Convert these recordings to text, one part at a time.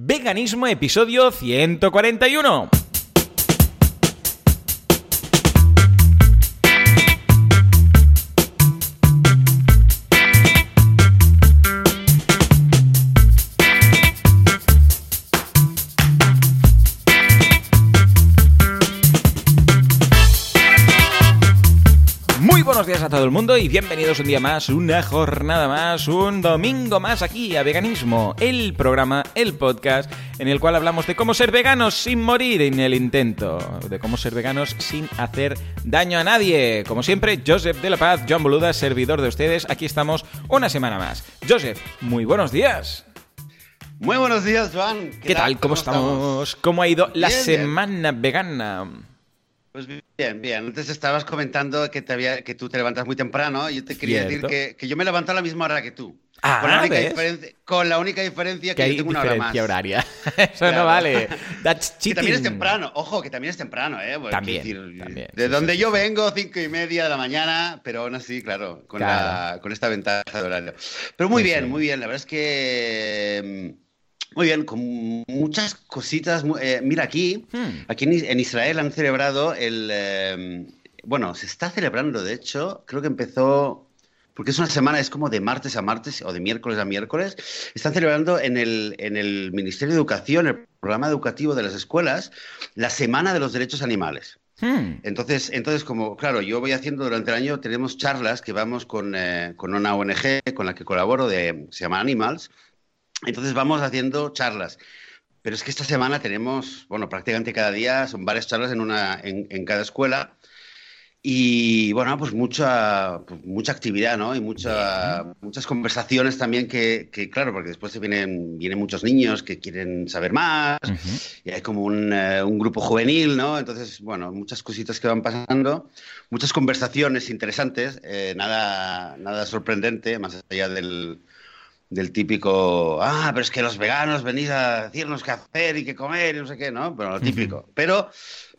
Veganismo episodio 141. Todo el mundo y bienvenidos un día más, una jornada más, un domingo más aquí a Veganismo, el programa, el podcast en el cual hablamos de cómo ser veganos sin morir en el intento, de cómo ser veganos sin hacer daño a nadie. Como siempre, Joseph de la Paz, John Boluda, servidor de ustedes, aquí estamos una semana más. Joseph, muy buenos días. Muy buenos días, Joan. ¿Qué, tal? ¿Cómo, estamos? ¿Cómo ha ido la Bien, bien. semana vegana? Pues bien, bien. Antes estabas comentando que, te había, que tú te levantas muy temprano. Yo te quería Cierto. decir que, que yo me levanto a la misma hora que tú. Ah, con, la única diferencia, con la única diferencia que, Que yo tengo una hora más. horaria. Eso no vale. That's Que también es temprano, ojo, que también es temprano, ¿eh? Porque, También, decir, también, De sí, donde sí, yo sí. vengo, cinco y media de la mañana, pero aún así, claro, con, Claro. la- con esta ventaja de horario. Pero muy bien, muy bien. La verdad es que. Muy bien, con muchas cositas. eh, mira, aquí, Hmm. aquí en, Is- en Israel han celebrado el. eh, bueno, se está celebrando, de hecho, creo que empezó. Porque es una semana, es como de martes a martes o de miércoles a miércoles. Están celebrando en el, en el Ministerio de Educación, el programa educativo de las escuelas, la Semana de los Derechos Animales. Hmm. Entonces, entonces, como, claro, yo voy haciendo durante el año, tenemos charlas que vamos con, eh, con una ONG con la que colaboro, de, se llama Animals. Entonces vamos haciendo charlas. Pero es que esta semana tenemos, bueno, prácticamente cada día son varias charlas en, una, en, en cada escuela. Y bueno, pues mucha, pues mucha actividad, ¿no? Y mucha, muchas conversaciones también que, que, claro, porque después vienen, vienen muchos niños que quieren saber más Ujú. y hay como un, eh, un grupo juvenil, ¿no? Entonces, bueno, muchas cositas que van pasando, muchas conversaciones interesantes, eh, nada, nada sorprendente, más allá del, del típico, ah, pero es que los veganos venís a decirnos qué hacer y qué comer y no sé qué, ¿no? Bueno, lo típico. Pero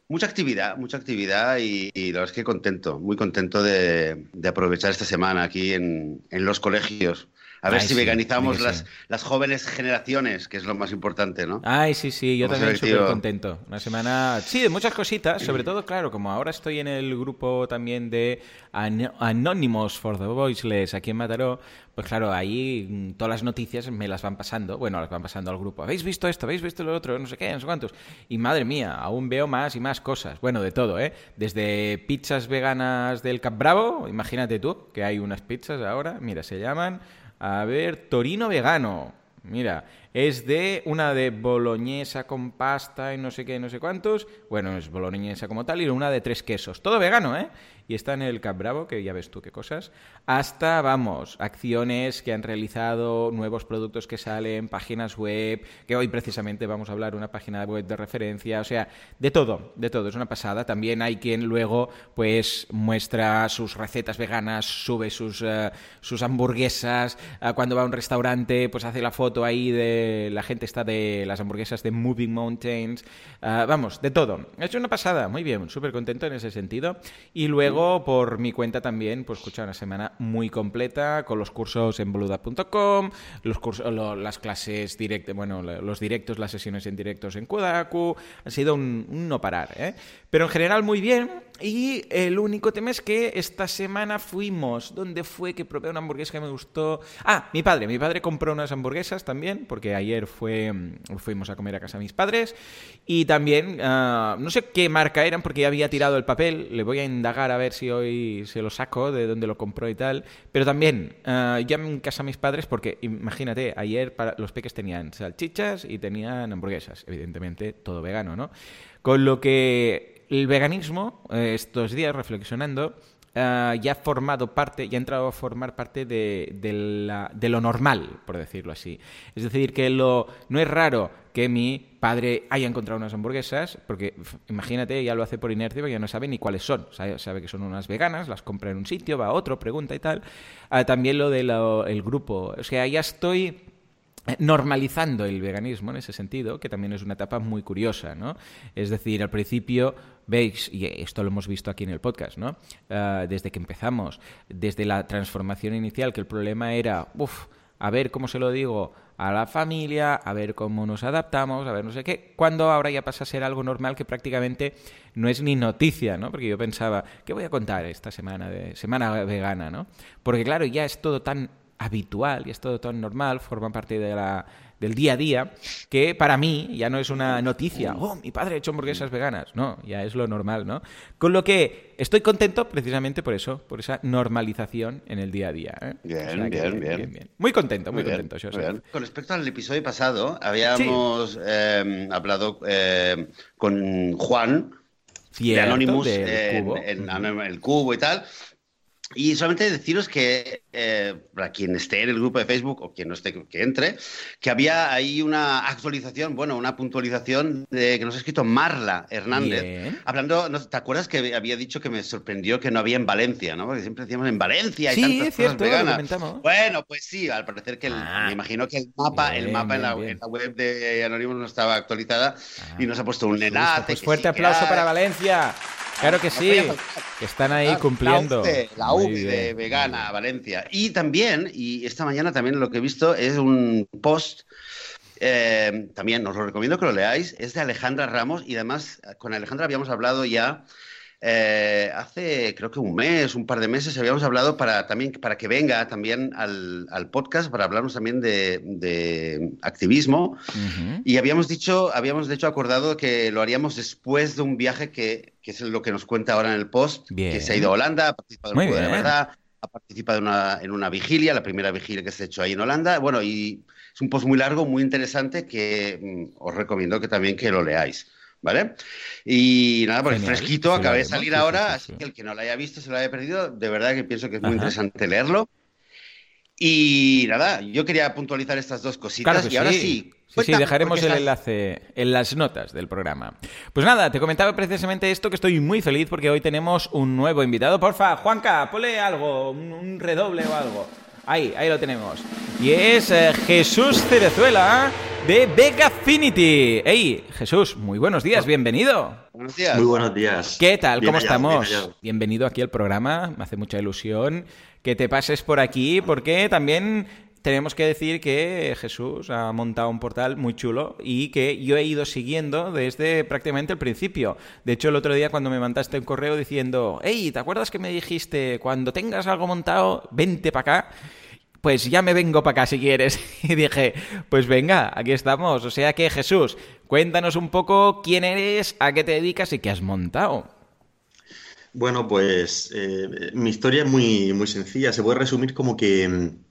mucha actividad, mucha actividad y, y la verdad es que contento, muy contento de, de aprovechar esta semana aquí en, en los colegios. A ver Ay, si sí, veganizamos las, sí. las jóvenes generaciones, que es lo más importante, ¿no? Ay, sí, sí, yo también súper contento. Una semana, sí, de muchas cositas, sobre todo, claro, como ahora estoy en el grupo también de An- Anonymous for the Voiceless aquí en Mataró, pues claro, ahí mm, todas las noticias me las van pasando, bueno, las van pasando al grupo. ¿Habéis visto esto? ¿Habéis visto lo otro? No sé qué, no sé cuántos. Y madre mía, aún veo más y más cosas. Bueno, de todo, ¿eh? Desde pizzas veganas del Cap Bravo, imagínate tú, que hay unas pizzas ahora, mira, se llaman, a ver, Torino Vegano. Mira, es de una de boloñesa con pasta y no sé qué, no sé cuántos. Bueno, es boloñesa como tal y una de tres quesos. Todo vegano, ¿eh? Y está en el Cap Bravo, que ya ves tú qué cosas. Hasta, vamos, acciones que han realizado, nuevos productos que salen, páginas web, que hoy precisamente vamos a hablar una página web de referencia. O sea, de todo, de todo. Es una pasada. También hay quien luego, pues, muestra sus recetas veganas, sube sus, eh, sus hamburguesas. eh, cuando va a un restaurante, pues hace la foto ahí de la gente está de las hamburguesas de Moving Mountains. Ah, vamos, de todo. Es una pasada, muy bien, súper contento en ese sentido. Y luego, por mi cuenta también, pues escucha una semana muy completa con los cursos en boluda.com, los cursos, lo- las clases directas, bueno, los directos, las sesiones en directos en Kodaku. Ha sido un, un no parar, ¿eh? Pero en general muy bien. Y el único tema es que esta semana fuimos. ¿Dónde fue que probé una hamburguesa que me gustó? Ah, mi padre. Mi padre compró unas hamburguesas también, porque ayer fue, mm, fuimos a comer a casa de mis padres. Y también, ah, no sé qué marca eran, porque ya había tirado el papel. Le voy a indagar a ver si hoy se lo saco de dónde lo compró y tal. Pero también, ah, ya en casa de mis padres, porque imagínate, ayer para, los peques tenían salchichas y tenían hamburguesas. Evidentemente, todo vegano, ¿no? Con lo que el veganismo, eh, estos días reflexionando, ah, ya ha formado parte, ya ha entrado a formar parte de, de la- de lo normal, por decirlo así. Es decir, que lo, no es raro que mi padre haya encontrado unas hamburguesas, porque imagínate, ya lo hace por inercia, porque ya no sabe ni cuáles son. Sabe, que son unas veganas, las compra en un sitio, va a otro, pregunta y tal. Ah, también lo del grupo. O sea, ya estoy eh, normalizando el veganismo en ese sentido, que también es una etapa muy curiosa, ¿no? Es decir, al principio veis, y esto lo hemos visto aquí en el podcast, ¿no? Ah, desde que empezamos, desde la transformación inicial, que el problema era, uff, a ver cómo se lo digo a la familia, a ver cómo nos adaptamos, a ver no sé qué, cuando ahora ya pasa a ser algo normal que prácticamente no es ni noticia, ¿no? Porque yo pensaba, ¿qué voy a contar esta semana de semana vegana, ¿no? Porque claro, ya es todo tan habitual y es todo tan normal, forma parte de la del día a día, que para mí ya no es una noticia, oh, mi padre ha hecho hamburguesas veganas, no, ya es lo normal, ¿no? Con lo que estoy contento precisamente por eso, por esa normalización en el día a día. ¿eh? Bien, bien, bien, Muy contento, muy, contento, Con respecto al episodio pasado, habíamos eh, hablado eh, con Juan, de Anonymous, en, en, el cubo y tal, y solamente deciros que, eh, para quien esté en el grupo de Facebook o quien no esté, que entre, que había ahí una actualización, bueno, una puntualización de que nos ha escrito Marla Hernández. Hablando, ¿te acuerdas que había dicho que me sorprendió que no había en Valencia, ¿no? Porque siempre decíamos en Valencia y tantas cierto, cosas Bueno, pues sí, al parecer que ah. me imagino que el mapa, el mapa en, la, web de Anonymous no estaba actualizada y nos ha puesto un enlace. Pues fuerte aplauso para Valencia. Claro que sí, que están ahí cumpliendo. La UCE, de Vegana, Valencia. Y también, y esta mañana también lo que he visto es un post eh, también os lo recomiendo que lo leáis, es de Alejandra Ramos y además con Alejandra habíamos hablado ya eh, hace creo que un mes, un par de meses, habíamos hablado para también para que venga también al, podcast para hablarnos también de, activismo. Y habíamos dicho, habíamos de hecho acordado que lo haríamos después de un viaje que, es lo que nos cuenta ahora en el post, que se ha ido a Holanda, ha participado en de verdad, ha participado en una, en una vigilia, la primera vigilia que se ha hecho ahí en Holanda. Bueno, y es un post muy largo, muy interesante que mm, os recomiendo que también que lo leáis. ¿Vale? Y nada, pues fresquito, acabé de salir ahora, así que el que no lo haya visto, se lo haya perdido, de verdad que pienso que es muy interesante leerlo. Y nada, yo quería puntualizar estas dos cositas y ahora sí. Sí, sí, dejaremos el enlace en las notas del programa. Pues nada, te comentaba precisamente esto que estoy muy feliz porque hoy tenemos un nuevo invitado. Porfa, Juanca, ponle algo, un redoble o algo. Ahí, ahí lo tenemos. Y es eh, Jesús Cerezuela de Vegafinity. Hey, Jesús, muy buenos días, bienvenido. Buenos días. Muy buenos días. ¿Qué tal? ¿Cómo estamos? Bienvenido aquí al programa, me hace mucha ilusión que te pases por aquí porque también tenemos que decir que Jesús ha montado un portal muy chulo y que yo he ido siguiendo desde prácticamente el principio. De hecho, el otro día cuando me mandaste un correo diciendo, hey, ¿te acuerdas que me dijiste, cuando tengas algo montado, vente para acá? Pues ya me vengo para acá si quieres. Y dije, pues venga, aquí estamos. O sea que Jesús, cuéntanos un poco quién eres, a qué te dedicas y qué has montado. Bueno, pues eh, mi historia es muy, muy sencilla. Se puede resumir como que mm,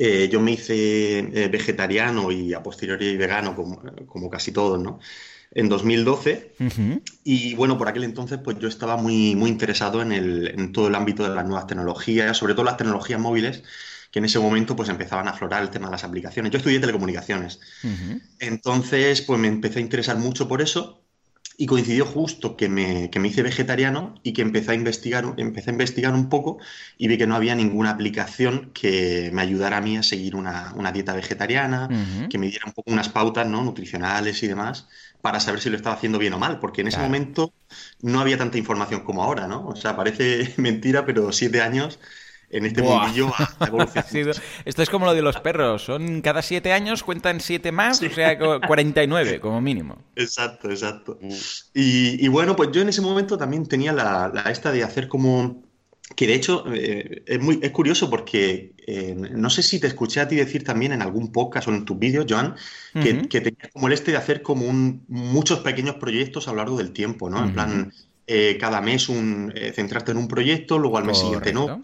eh, yo me hice eh, vegetariano y a posteriori vegano, como, casi todos, ¿no? En 2012. Y bueno, por aquel entonces, pues yo estaba muy, muy interesado en, el, en todo el ámbito de las nuevas tecnologías, sobre todo las tecnologías móviles que en ese momento pues empezaban a aflorar el tema de las aplicaciones. Yo estudié telecomunicaciones. Entonces, pues me empecé a interesar mucho por eso y coincidió justo que me, que me, hice vegetariano y que empecé a investigar, empecé a investigar un poco y vi que no había ninguna aplicación que me ayudara a mí a seguir una, dieta vegetariana, que me diera un poco unas pautas ¿no? nutricionales y demás para saber si lo estaba haciendo bien o mal, porque en ese momento no había tanta información como ahora, ¿no? O sea, parece mentira, pero siete años en este mundillo Esto es como lo de los perros, son cada siete años cuentan siete más, o sea, 49 como mínimo. Exacto, exacto. Mm. Y, bueno, pues yo en ese momento también tenía la, esta de hacer como... Que de hecho eh, es, muy, es curioso porque eh, no sé si te escuché a ti decir también en algún podcast o en tus vídeos, Joan, que, tenías como el este de hacer como un, muchos pequeños proyectos a lo largo del tiempo, ¿no? En plan, eh, cada mes un, centrarte en un proyecto, luego al mes siguiente no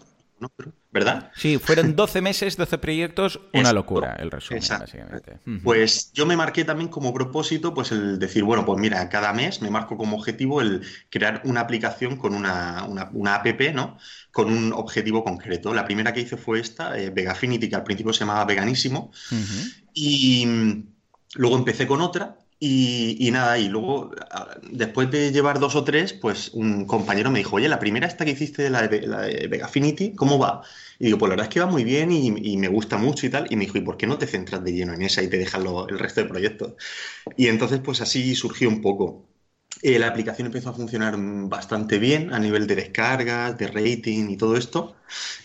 ¿verdad? Sí, fueron 12 meses, 12 proyectos, una locura el resumen, básicamente. Pues yo me marqué también como propósito, pues el decir, bueno, pues mira, cada mes me marco como objetivo el crear una aplicación con una, una, app, ¿no? Con un objetivo concreto. La primera que hice fue esta, eh, Vegafinity, que al principio se llamaba Veganísimo. Y mm, luego empecé con otra y, nada, y luego, después de llevar dos o tres, pues un compañero me dijo, oye, la primera esta que hiciste, de, la de Vegafinity, ¿cómo va? Y digo, pues la verdad es que va muy bien y, me gusta mucho y tal. Y me dijo, ¿y por qué no te centras de lleno en esa y te dejas el resto de proyectos? Y entonces, pues así surgió un poco. Eh, la aplicación empezó a funcionar bastante bien a nivel de descargas, de rating y todo esto.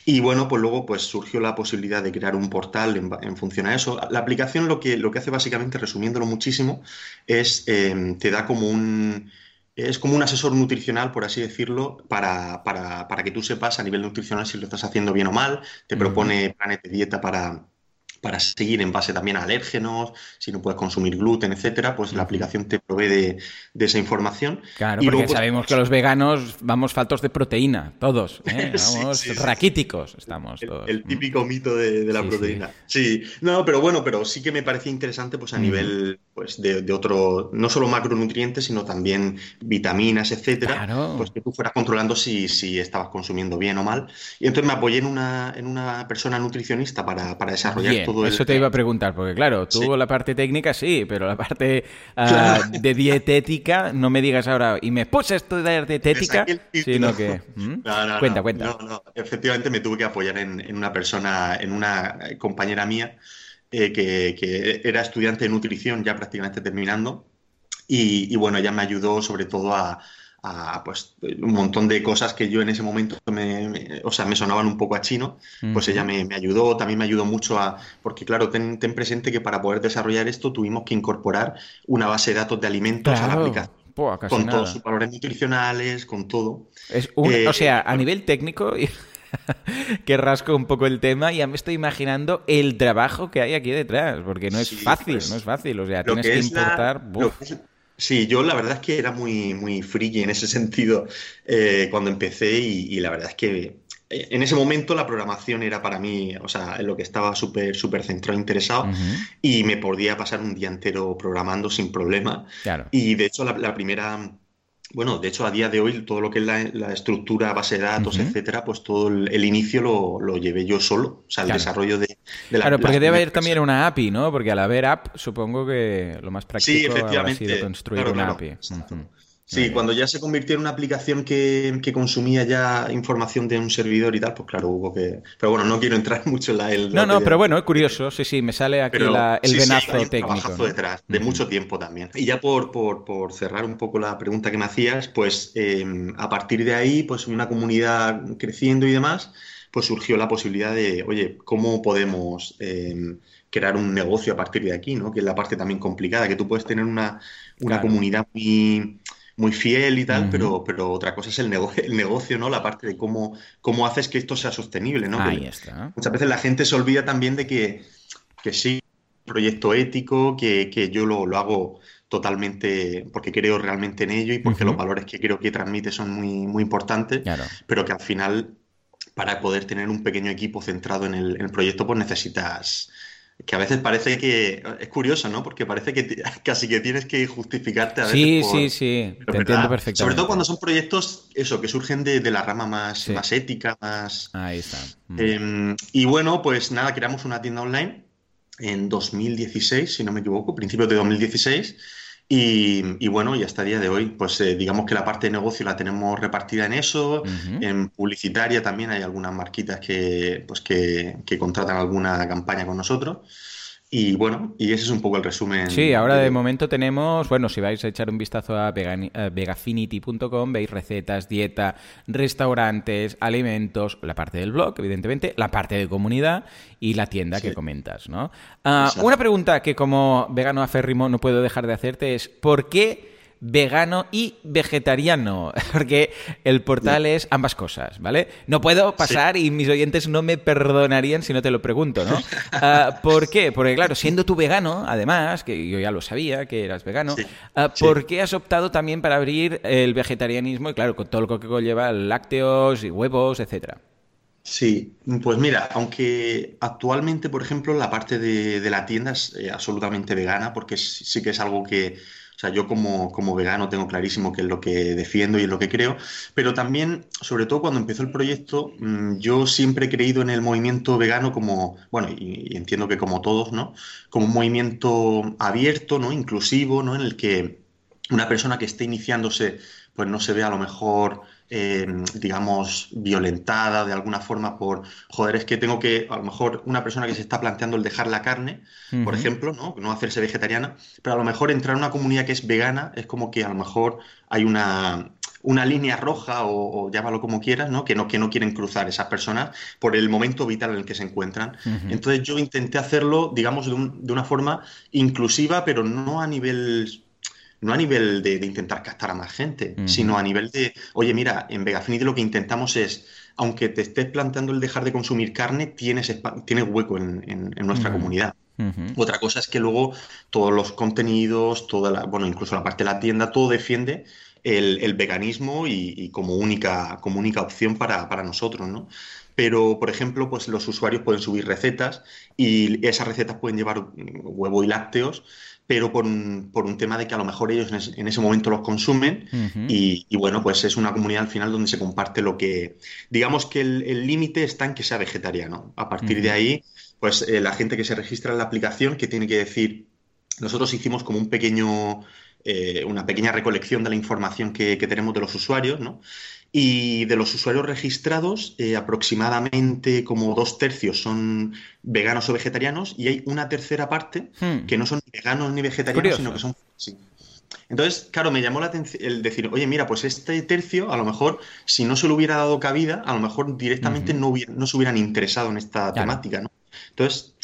Y bueno, pues luego pues surgió la posibilidad de crear un portal en, función a eso. La aplicación lo que, lo que hace básicamente, resumiéndolo muchísimo, es eh, te da como un... Es como un asesor nutricional, por así decirlo, para, para, para, que tú sepas a nivel nutricional si lo estás haciendo bien o mal. Te propone planes de dieta para, para seguir en base también a alérgenos, si no puedes consumir gluten, etcétera, pues la aplicación te provee de, esa información. Claro, porque pues, sabemos que los veganos vamos faltos de proteína, todos, ¿eh? vamos raquíticos, estamos todos. El, típico mito de, la proteína. Sí, no, pero bueno, pero sí que me parecía interesante pues a nivel pues de, otro, no solo macronutrientes, sino también vitaminas, etcétera, pues que tú fueras controlando si, si estabas consumiendo bien o mal. Y entonces me apoyé en una, en una persona nutricionista para, para desarrollar eso te iba a preguntar, porque claro, tú la parte técnica sí, pero la parte ah, de dietética, no me digas ahora, y me puse a estudiar dietética, sino que... ¿Mm? cuenta, cuenta. No, no, efectivamente me tuve que apoyar en, una persona, en una compañera mía, eh, que, era estudiante de nutrición ya prácticamente terminando, y bueno, ella me ayudó sobre todo a a pues un montón de cosas que yo en ese momento me, o sea, me sonaban un poco a chino, pues ella me, ayudó, también me ayudó mucho a, porque claro, ten, presente que para poder desarrollar esto tuvimos que incorporar una base de datos de alimentos a la aplicación. con todos sus valores nutricionales, con todo. Es o eh, sea, a nivel técnico, que rasco un poco el tema, ya me estoy imaginando el trabajo que hay aquí detrás, porque no es fácil, pues, no es fácil. O sea, tienes que, importar. Sí, yo la verdad es que era muy, muy friki en ese sentido eh, cuando empecé y, la verdad es que eh, en ese momento la programación era para mí, o sea, en lo que estaba súper, súper centrado, interesado y me podía pasar un día entero programando sin problema. Y de hecho la primera bueno, de hecho, a día de hoy, todo lo que es la, estructura, base de datos, etcétera, pues todo el, inicio lo, llevé yo solo. O sea, el desarrollo de, la Claro, porque debe haber también una API, ¿no? Porque al haber app, supongo que lo más práctico ha sido construir una API. Sí, cuando ya se convirtió en una aplicación que, consumía ya información de un servidor y tal, pues claro, hubo que... Pero bueno, no quiero entrar mucho en la... no, no, pero bueno, es curioso, sí, sí, me sale aquí el venazo técnico. detrás, de mucho tiempo también. Y ya por, por, cerrar un poco la pregunta que me hacías, pues em, a partir de ahí, pues una comunidad creciendo y demás, pues surgió la posibilidad de, oye, ¿cómo podemos em, crear un negocio a partir de aquí, ¿no? Que es la parte también complicada, que tú puedes tener una, una comunidad muy muy fiel y tal, pero, pero otra cosa es el, negocio, el negocio, ¿no? La parte de cómo, cómo haces que esto sea sostenible, ¿no? Ahí está. Muchas veces la gente se olvida también de que, que sí, un proyecto ético, que, yo lo, hago totalmente porque creo realmente en ello y porque los valores que creo que transmite son muy, muy importantes, pero que al final para poder tener un pequeño equipo centrado en el, en el proyecto pues necesitas que a veces parece que es curioso, ¿no? Porque parece que casi que tienes que justificarte a veces. Sí, sí, sí, te entiendo perfectamente. Sobre todo cuando son proyectos, eso, que surgen de, la rama más, más ética, más. Ahí está. Mm. Em, y bueno, pues nada, creamos una tienda online en 2016, si no me equivoco, principios de 2016. Y, bueno, y hasta el día de hoy, pues eh, digamos que la parte de negocio la tenemos repartida en eso, en publicitaria también hay algunas marquitas que, pues que, que contratan alguna campaña con nosotros. Y bueno, y ese es un poco el resumen. Sí, ahora de, momento tenemos, bueno, si vais a echar un vistazo a vegafinity.com, veis recetas, dieta, restaurantes, alimentos, la parte del blog, evidentemente, la parte de comunidad y la tienda que comentas, ¿no? Ah, una pregunta que como vegano aférrimo no puedo dejar de hacerte es, ¿por qué vegano y vegetariano, porque el portal es ambas cosas, ¿vale? No puedo pasar y mis oyentes no me perdonarían si no te lo pregunto, ¿no? Ah, ¿Por qué? Porque claro, siendo tú vegano, además, que yo ya lo sabía que eras vegano, ah, ¿por qué has optado también para abrir el vegetarianismo y claro, con todo lo que conlleva lácteos y huevos, etcétera? Sí, pues mira, aunque actualmente, por ejemplo, la parte de, la tienda es eh, absolutamente vegana, porque sí que es algo que, o sea, yo como, como vegano tengo clarísimo qué es lo que defiendo y es lo que creo, pero también, sobre todo cuando empezó el proyecto, mm, yo siempre he creído en el movimiento vegano como, bueno, y, entiendo que como todos, ¿no? Como un movimiento abierto, ¿no? Inclusivo, ¿no? En el que una persona que esté iniciándose, pues no se ve a lo mejor, eh, digamos, violentada de alguna forma por, joder, es que tengo que, a lo mejor una persona que se está planteando el dejar la carne, por ejemplo, ¿no? no hacerse vegetariana, pero a lo mejor entrar a una comunidad que es vegana es como que a lo mejor hay una, una línea roja o, llámalo como quieras, ¿no? Que, ¿no? que no quieren cruzar esas personas por el momento vital en el que se encuentran. Entonces yo intenté hacerlo, digamos, de, de, una forma inclusiva, pero no a nivel no a nivel de, intentar captar a más gente, sino a nivel de, oye, mira, en Vegafinity lo que intentamos es, aunque te estés planteando el dejar de consumir carne, tienes, tienes hueco en, nuestra comunidad. Otra cosa es que luego todos los contenidos, toda la, bueno, incluso la parte de la tienda, todo defiende el, veganismo y, como, única, como única opción para, para nosotros, ¿no? Pero por ejemplo, pues los usuarios pueden subir recetas y esas recetas pueden llevar huevo y lácteos pero por un, por un, tema de que a lo mejor ellos en ese, momento los consumen y, bueno, pues es una comunidad al final donde se comparte lo que, digamos que el límite está en que sea vegetariano. A partir de ahí, pues eh, la gente que se registra en la aplicación, que tiene que decir, nosotros hicimos como un pequeño, eh, una pequeña recolección de la información que, que tenemos de los usuarios, ¿no? Y de los usuarios registrados, eh, aproximadamente como dos tercios son veganos o vegetarianos y hay una tercera parte hmm. que no son ni veganos ni vegetarianos, sino que son... Sí. Entonces, claro, me llamó la atención el decir, oye, mira, pues este tercio, a lo mejor, si no se le hubiera dado cabida, a lo mejor directamente no, no se hubieran interesado en esta temática, ¿no? Entonces,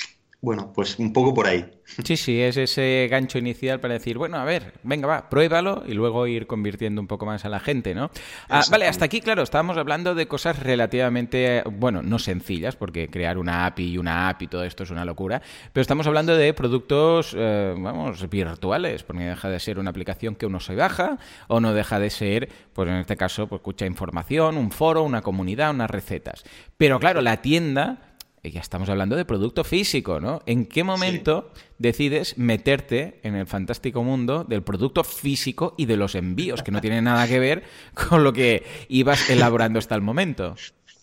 bueno, pues un poco por ahí. Sí, sí, es ese gancho inicial para decir, bueno, a ver, venga, va, pruébalo y luego ir convirtiendo un poco más a la gente, ¿no? Ah, vale, hasta aquí, claro, estábamos hablando de cosas relativamente, bueno, no sencillas, porque crear una API y una app y todo esto es una locura, pero estamos hablando de productos, eh, vamos, virtuales, porque deja de ser una aplicación que uno se baja o no deja de ser, pues en este caso, pues escucha información, un foro, una comunidad, unas recetas. Pero claro, la tienda ya estamos hablando de producto físico, ¿no? ¿En qué momento decides meterte en el fantástico mundo del producto físico y de los envíos, que no tiene nada que ver con lo que ibas elaborando hasta el momento?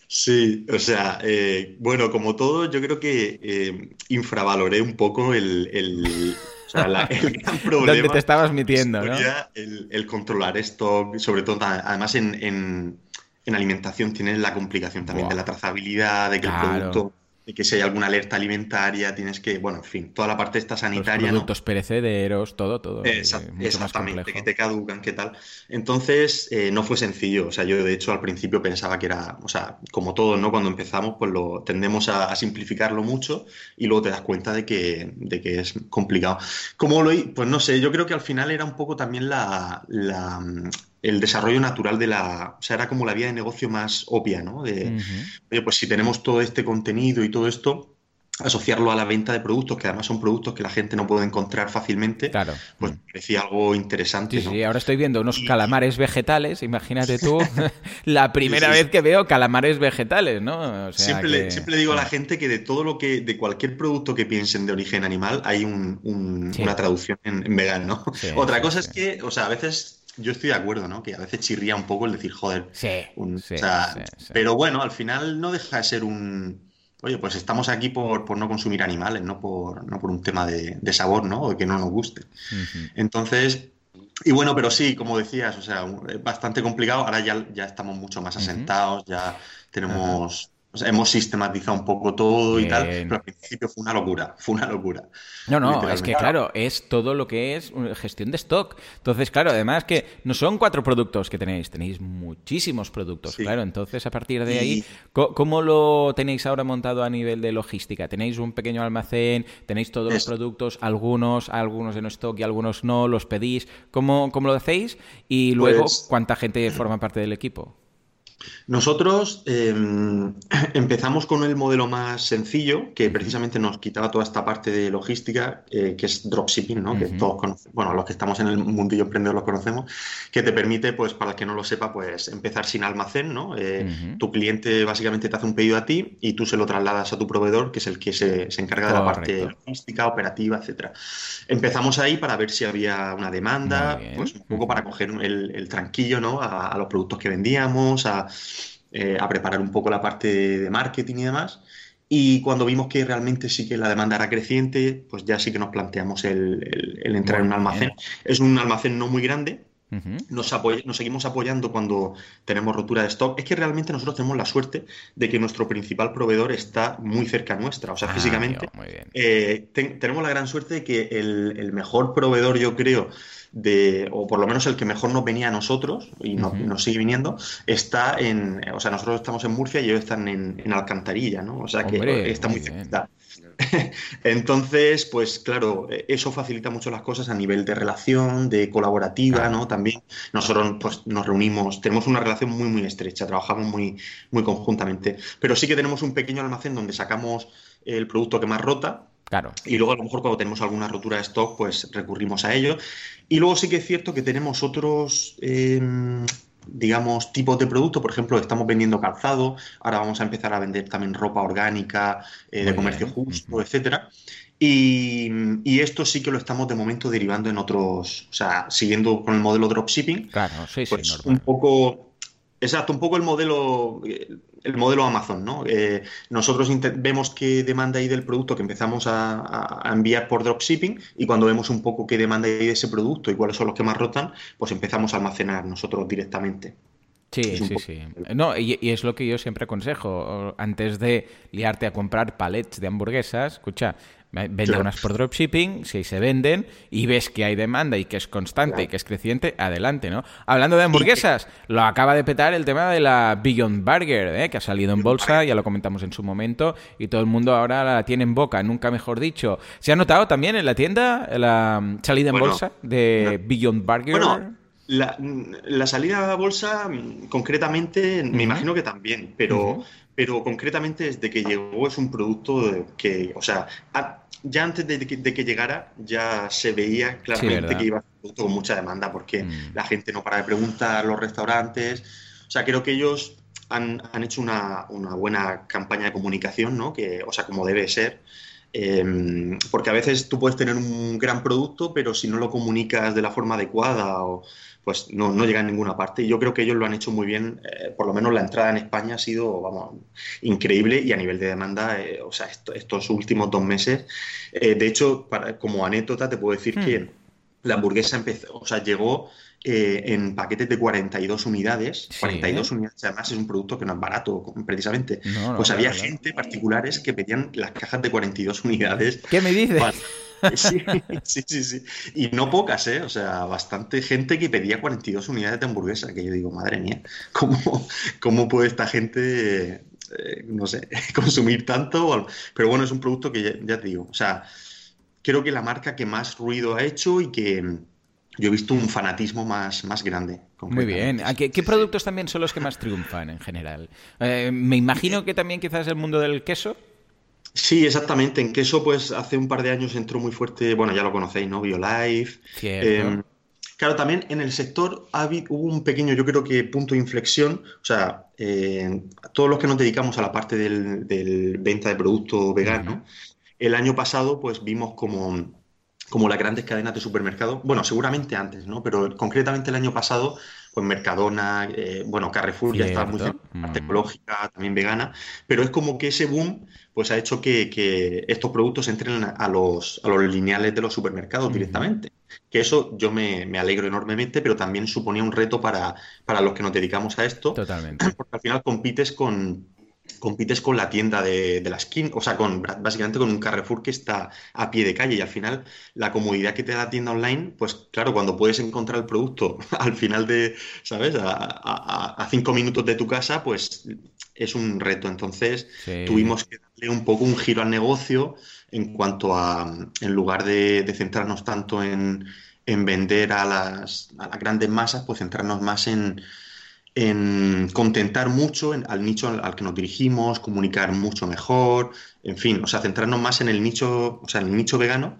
Sí, o sea, eh, bueno, como todo, yo creo que eh, infravaloré un poco el, el, gran problema. Donde te estabas metiendo, ¿no? El, el, controlar esto, sobre todo, además en, en, alimentación tienes la complicación también de la trazabilidad, de que el producto y que si hay alguna alerta alimentaria, tienes que, bueno, en fin, toda la parte esta sanitaria. Los productos perecederos, todo, todo. exactamente, que te caducan, qué tal. Entonces, eh, no fue sencillo. O sea, yo de hecho al principio pensaba que era, o sea, como todo, ¿no? Cuando empezamos, pues lo tendemos a, simplificarlo mucho y luego te das cuenta de que, de que es complicado. ¿Cómo lo Pues no sé, yo creo que al final era un poco también la, la el desarrollo natural de la. O sea, era como la vía de negocio más obvia, ¿no? De, oye, pues si tenemos todo este contenido y todo esto, asociarlo a la venta de productos, que además son productos que la gente no puede encontrar fácilmente, claro. pues me parecía algo interesante. Sí, sí, ahora estoy viendo unos calamares vegetales, imagínate tú, la primera vez que veo calamares vegetales, ¿no? siempre, siempre digo a la gente que de todo lo que, de cualquier producto que piensen de origen animal, hay una traducción en, vegano. Otra cosa es que, o sea, a veces yo estoy de acuerdo, ¿no? Que a veces chirría un poco el decir, joder. Sí, Pero bueno, al final no deja de ser un. Oye, pues estamos aquí por, por no consumir animales, no por, no por un tema de, sabor, ¿no? O de que no nos guste. Entonces, y bueno, pero sí, como decías, o sea, es bastante complicado. Ahora ya, ya estamos mucho más asentados, ya tenemos hemos sistematizado un poco todo y tal, pero al principio fue una locura, fue una locura. No, no, es que claro, es todo lo que es gestión de stock. Entonces, claro, además que no son cuatro productos que tenéis, tenéis muchísimos productos, claro. Entonces, a partir de ahí, ¿cómo lo tenéis ahora montado a nivel de logística? ¿Tenéis un pequeño almacén? ¿Tenéis todos los productos? Algunos, algunos en stock y algunos no, los pedís. ¿Cómo, cómo lo hacéis? Y luego, pues ¿cuánta gente forma parte del equipo? Nosotros em, empezamos con el modelo más sencillo, que precisamente nos quitaba toda esta parte de logística, eh, que es dropshipping, ¿no? Que todos bueno, los que estamos en el mundillo emprendedor lo conocemos, que te permite, pues, para el que no lo sepa, pues, empezar sin almacén, ¿no? Eh, tu cliente básicamente te hace un pedido a ti y tú se lo trasladas a tu proveedor, que es el que se, encarga de la parte logística, operativa, etcétera. Empezamos ahí para ver si había una demanda, pues, un poco para coger el, tranquillo, ¿no? a los productos que vendíamos, a eh, a preparar un poco la parte de marketing y demás. Y cuando vimos que realmente sí que la demanda era creciente, pues ya sí que nos planteamos el, entrar en un almacén. Es un almacén no muy grande, nos, nos, seguimos apoyando cuando tenemos rotura de stock. Es que realmente nosotros tenemos la suerte de que nuestro principal proveedor está muy cerca nuestra. O sea, ah, físicamente eh, tenemos la gran suerte de que el, mejor proveedor, yo creo, de, o por lo menos el que mejor nos venía a nosotros y nos sigue viniendo, está en, o sea, nosotros estamos en Murcia y ellos están en, Alcantarilla, ¿no? O sea, que está muy cerca. Entonces, pues claro, eso facilita mucho las cosas a nivel de relación, de colaborativa, ¿no? También nosotros pues, nos reunimos, tenemos una relación muy, muy estrecha, trabajamos muy, muy conjuntamente, pero sí que tenemos un pequeño almacén donde sacamos el producto que más rota, Claro. Y luego a lo mejor cuando tenemos alguna rotura de stock, pues recurrimos a ello. Y luego sí que es cierto que tenemos otros, em, digamos, tipos de productos. Por ejemplo, estamos vendiendo calzado, ahora vamos a empezar a vender también ropa orgánica, eh, de comercio justo, etcétera. Y, esto sí que lo estamos de momento derivando en otros, o sea, siguiendo con el modelo dropshipping. Claro, sí, sí, pues Un poco, exacto, un poco el modelo, el modelo Amazon, ¿no? Eh, nosotros vemos qué demanda hay del producto que empezamos a, enviar por dropshipping y cuando vemos un poco qué demanda hay de ese producto y cuáles son los que más rotan, pues empezamos a almacenar nosotros directamente. Sí, sí, sí. No, y, y, es lo que yo siempre aconsejo. Antes de liarte a comprar palets de hamburguesas, escucha, Vende unas por dropshipping, si se venden y ves que hay demanda y que es constante y que es creciente, adelante, ¿no? Hablando de hamburguesas, lo acaba de petar el tema de la Beyond Burger, ¿eh? que ha salido en bolsa, ya lo comentamos en su momento, y todo el mundo ahora la tiene en boca, nunca mejor dicho. ¿Se ha notado también en la tienda la salida en bolsa de Beyond Burger? Bueno. La, salida a bolsa, concretamente, me imagino que también, pero, pero concretamente desde que llegó es un producto que, o sea, ya antes de que, llegara ya se veía claramente que iba a ser un producto con mucha demanda porque mm. la gente no para de preguntar, los restaurantes. O sea, creo que ellos han, hecho una, buena campaña de comunicación, ¿no? Que, o sea, como debe ser. Em, porque a veces tú puedes tener un gran producto, pero si no lo comunicas de la forma adecuada o pues no, no, llega a ninguna parte. Y yo creo que ellos lo han hecho muy bien, eh, por lo menos la entrada en España ha sido, vamos, increíble y a nivel de demanda, eh, o sea, estos últimos dos meses, eh, de hecho, para, como anécdota te puedo decir que hmm. la hamburguesa empezó, o sea, llegó en paquetes de 42 unidades, 42 unidades, además es un producto que no es barato precisamente, pues había gente, particulares, que pedían las cajas de 42 unidades. ¿Qué me dices? Sí, sí, sí, Y no pocas, ¿eh? O sea, bastante gente que pedía 42 unidades de hamburguesa, que yo digo, madre mía, ¿cómo, cómo puede esta gente, eh, no sé, consumir tanto? Pero bueno, es un producto que ya, te digo, o sea, creo que la marca que más ruido ha hecho y que yo he visto un fanatismo más, más grande. Muy bien. ¿Qué, ¿Qué, productos también son los que más triunfan en general? Eh, me imagino que también quizás el mundo del queso. Sí, exactamente. En queso, pues hace un par de años entró muy fuerte, bueno, ya lo conocéis, ¿no? BioLife. Eh, claro, también en el sector hubo un pequeño, yo creo que punto de inflexión. O sea, eh, todos los que nos dedicamos a la parte del, venta de producto vegano, el año pasado, pues vimos como, como las grandes cadenas de supermercados, bueno, seguramente antes, ¿no? Pero concretamente el año pasado pues Mercadona, eh, bueno, Carrefour ya está muy mm. ecológica, también vegana, pero es como que ese boom pues ha hecho que, estos productos entren a los, a los lineales de los supermercados directamente. Que eso yo me, alegro enormemente, pero también suponía un reto para, para los que nos dedicamos a esto. Totalmente. Porque al final compites con, compites con la tienda de, la skin, o sea, con básicamente con un Carrefour que está a pie de calle y al final la comodidad que te da la tienda online, pues claro, cuando puedes encontrar el producto al final de, ¿sabes? A, cinco minutos de tu casa, pues es un reto. Entonces tuvimos que darle un poco un giro al negocio en cuanto a, en lugar de, centrarnos tanto en, vender a las, a las grandes masas, pues centrarnos más en en contentar mucho al nicho al, que nos dirigimos, comunicar mucho mejor, en fin, o sea, centrarnos más en el nicho, o sea, en el nicho vegano,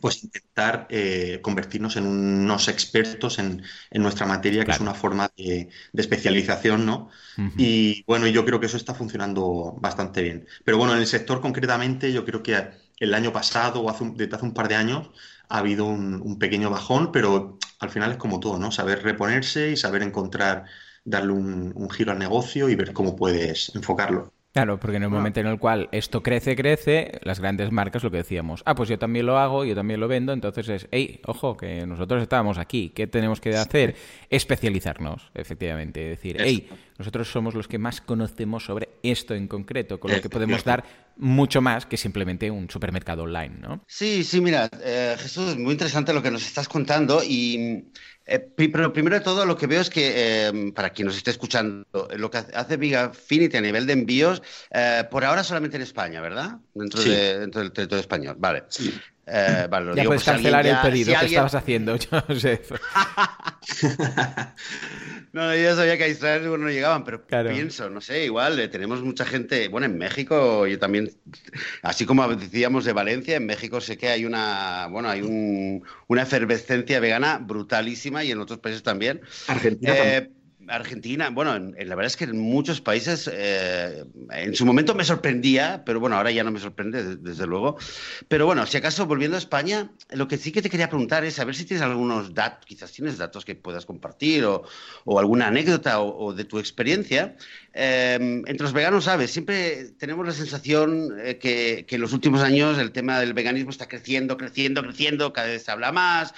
pues intentar eh, convertirnos en unos expertos en, nuestra materia, que es una forma de, especialización, ¿no? Y bueno, yo creo que eso está funcionando bastante bien. Pero bueno, en el sector concretamente, yo creo que el año pasado o hace desde hace un par de años ha habido un, un pequeño bajón, pero al final es como todo, ¿no? Saber reponerse y saber encontrar darle un, giro al negocio y ver cómo puedes enfocarlo. Claro, porque en el momento en el cual esto crece, crece, las grandes marcas lo que decíamos, ah, pues yo también lo hago, yo también lo vendo, entonces es, hey, ojo, que nosotros estábamos aquí, ¿qué tenemos que hacer? Especializarnos, efectivamente, decir, hey, nosotros somos los que más conocemos sobre esto en concreto, con lo que podemos dar mucho más que simplemente un supermercado online, ¿no? Sí, sí, mira, eh, Jesús, muy interesante lo que nos estás contando y eh, pero primero de todo, lo que veo es que, em, para quien nos esté escuchando, lo que hace Bigafinity a nivel de envíos, eh, por ahora solamente en España, ¿verdad? Dentro, de, dentro del territorio español. Vale. Sí. Eh, ya puedes cancelar el pedido que estabas haciendo, Joseph. no, yo ya sabía que a Israel no llegaban, pero pienso, no sé, igual eh, tenemos mucha gente, bueno, en México yo también, así como decíamos de Valencia, en México sé que hay una, bueno, hay una efervescencia vegana brutalísima y en otros países también. Argentina eh, Argentina, bueno, la verdad es que en muchos países eh, en su momento me sorprendía, pero bueno, ahora ya no me sorprende, desde luego. Pero bueno, si acaso volviendo a España, lo que sí que te quería preguntar es a ver si tienes algunos datos, quizás tienes datos que puedas compartir o, alguna anécdota o, de tu experiencia. Eh, entre los veganos, sabes, siempre tenemos la sensación eh, que, que en los últimos años el tema del veganismo está creciendo, creciendo, creciendo, cada vez se habla más.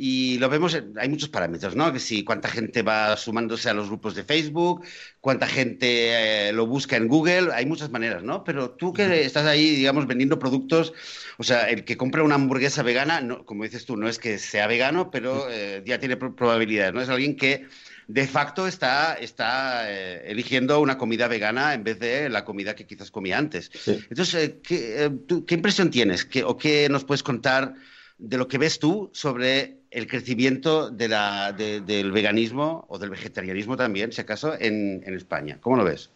Y lo vemos, hay muchos parámetros, ¿no? Que si cuánta gente va sumándose a los grupos de Facebook, cuánta gente eh, lo busca en Google, hay muchas maneras, ¿no? Pero tú que estás ahí, digamos, vendiendo productos, o sea, el que compra una hamburguesa vegana, no, como dices tú, no es que sea vegano, pero eh, ya tiene probabilidades, ¿no? Es alguien que de facto está, está eh, eligiendo una comida vegana en vez de la comida que quizás comía antes. Entonces, ¿qué, ¿qué, impresión tienes? ¿Qué, ¿O qué nos puedes contar de lo que ves tú sobre el crecimiento de la, del veganismo o del vegetarianismo también, si acaso, en, España. ¿Cómo lo ves?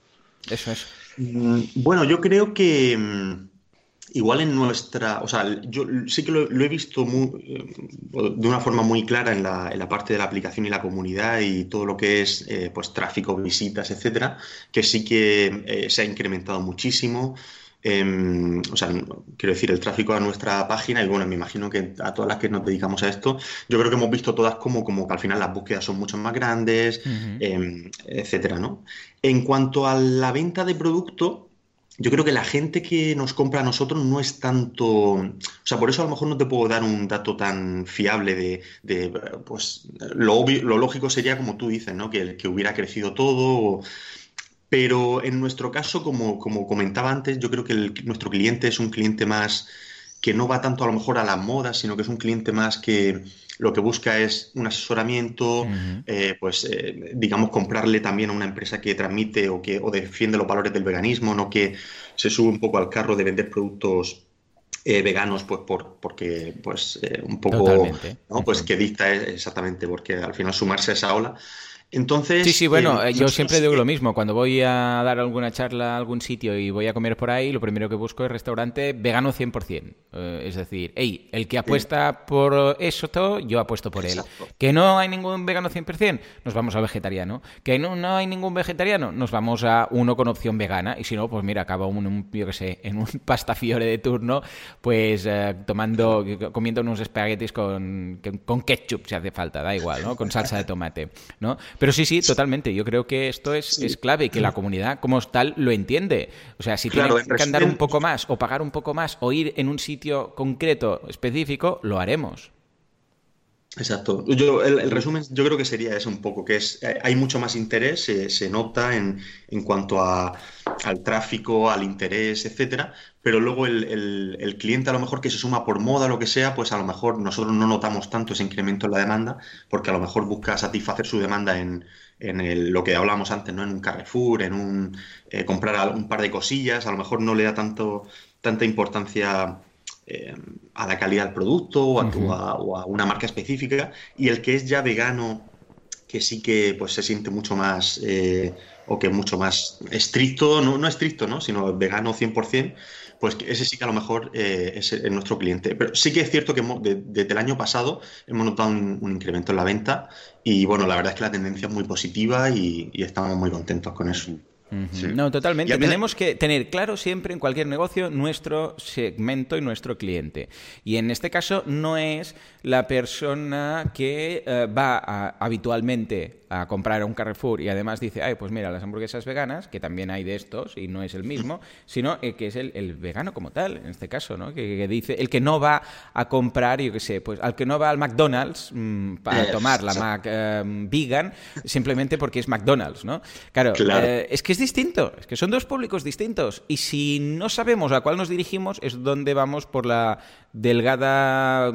Eso es. Mm, bueno, yo creo que mm, igual en nuestra, o sea, yo sí que lo, he visto eh, de una forma muy clara en la, en la, parte de la aplicación y la comunidad y todo lo que es eh, pues tráfico, visitas, etcétera, que sí que eh, se ha incrementado muchísimo. Em, o sea, quiero decir, el tráfico a nuestra página, y bueno, me imagino que a todas las que nos dedicamos a esto, yo creo que hemos visto todas como, como que al final las búsquedas son mucho más grandes, em, etcétera, ¿no? En cuanto a la venta de producto, yo creo que la gente que nos compra a nosotros no es tanto. O sea, por eso a lo mejor no te puedo dar un dato tan fiable de. pues lo, lo lógico sería, como tú dices, ¿no? Que, que hubiera crecido todo. Pero en nuestro caso, como, como comentaba antes, yo creo que nuestro cliente es un cliente más que no va tanto a lo mejor a la moda, sino que es un cliente más que lo que busca es un asesoramiento, eh, pues eh, digamos comprarle también a una empresa que transmite o que o defiende los valores del veganismo, no que se sube un poco al carro de vender productos eh, veganos, pues por, porque pues un poco, ¿no? pues que dicta exactamente, porque al final sumarse a esa ola entonces. Sí, sí, bueno, eh, yo siempre digo lo mismo. Cuando voy a dar alguna charla a algún sitio y voy a comer por ahí, lo primero que busco es restaurante vegano 100%. Eh, es decir, hey, el que apuesta por eso todo, yo apuesto por él. Que no hay ningún vegano 100%, nos vamos al vegetariano. Que no, no hay ningún vegetariano, nos vamos a uno con opción vegana. Y si no, pues mira, acaba un, yo qué sé, en un pasta fiore de turno, pues eh, tomando, comiendo unos espaguetis con, con ketchup si hace falta, da igual, ¿no? Con salsa de tomate, ¿no? Pero sí, sí, totalmente. Yo creo que esto es, es clave, que la comunidad como tal lo entiende. O sea, si tienes que andar un poco más o pagar un poco más o ir en un sitio concreto, específico, lo haremos. Exacto. Yo, el, resumen yo creo que sería eso un poco, que es eh, hay mucho más interés, se, nota en, en cuanto a, al tráfico, al interés, etcétera, pero luego el, cliente a lo mejor que se suma por moda lo que sea, pues a lo mejor nosotros no notamos tanto ese incremento en la demanda, porque a lo mejor busca satisfacer su demanda en, en lo que hablamos antes, ¿no? En un Carrefour, en un eh, comprar un par de cosillas, a lo mejor no le da tanto, tanta importancia eh, a la calidad del producto o a, una marca específica. Y el que es ya vegano, que sí que pues se siente mucho más, eh, o que es mucho más estricto, no, no estricto, ¿no? sino vegano 100%, pues ese sí que a lo mejor eh, es, nuestro cliente. Pero sí que es cierto que desde el año pasado hemos notado un, incremento en la venta y bueno, la verdad es que la tendencia es muy positiva y, estamos muy contentos con eso. No, totalmente. Tenemos que tener claro siempre en cualquier negocio nuestro segmento y nuestro cliente. Y en este caso no es la persona que eh, va habitualmente a comprar a un Carrefour y además dice, ay, pues mira, las hamburguesas veganas, que también hay de estos y no es el mismo, sino eh, que es el, vegano como tal, en este caso, ¿no? Que, dice, el que no va a comprar, yo qué sé, pues al que no va al McDonald's mm, para tomar la Mac eh, vegan, simplemente porque es McDonald's, ¿no? Claro, es que es distinto, es que son dos públicos distintos y si no sabemos a cuál nos dirigimos es donde vamos por la delgada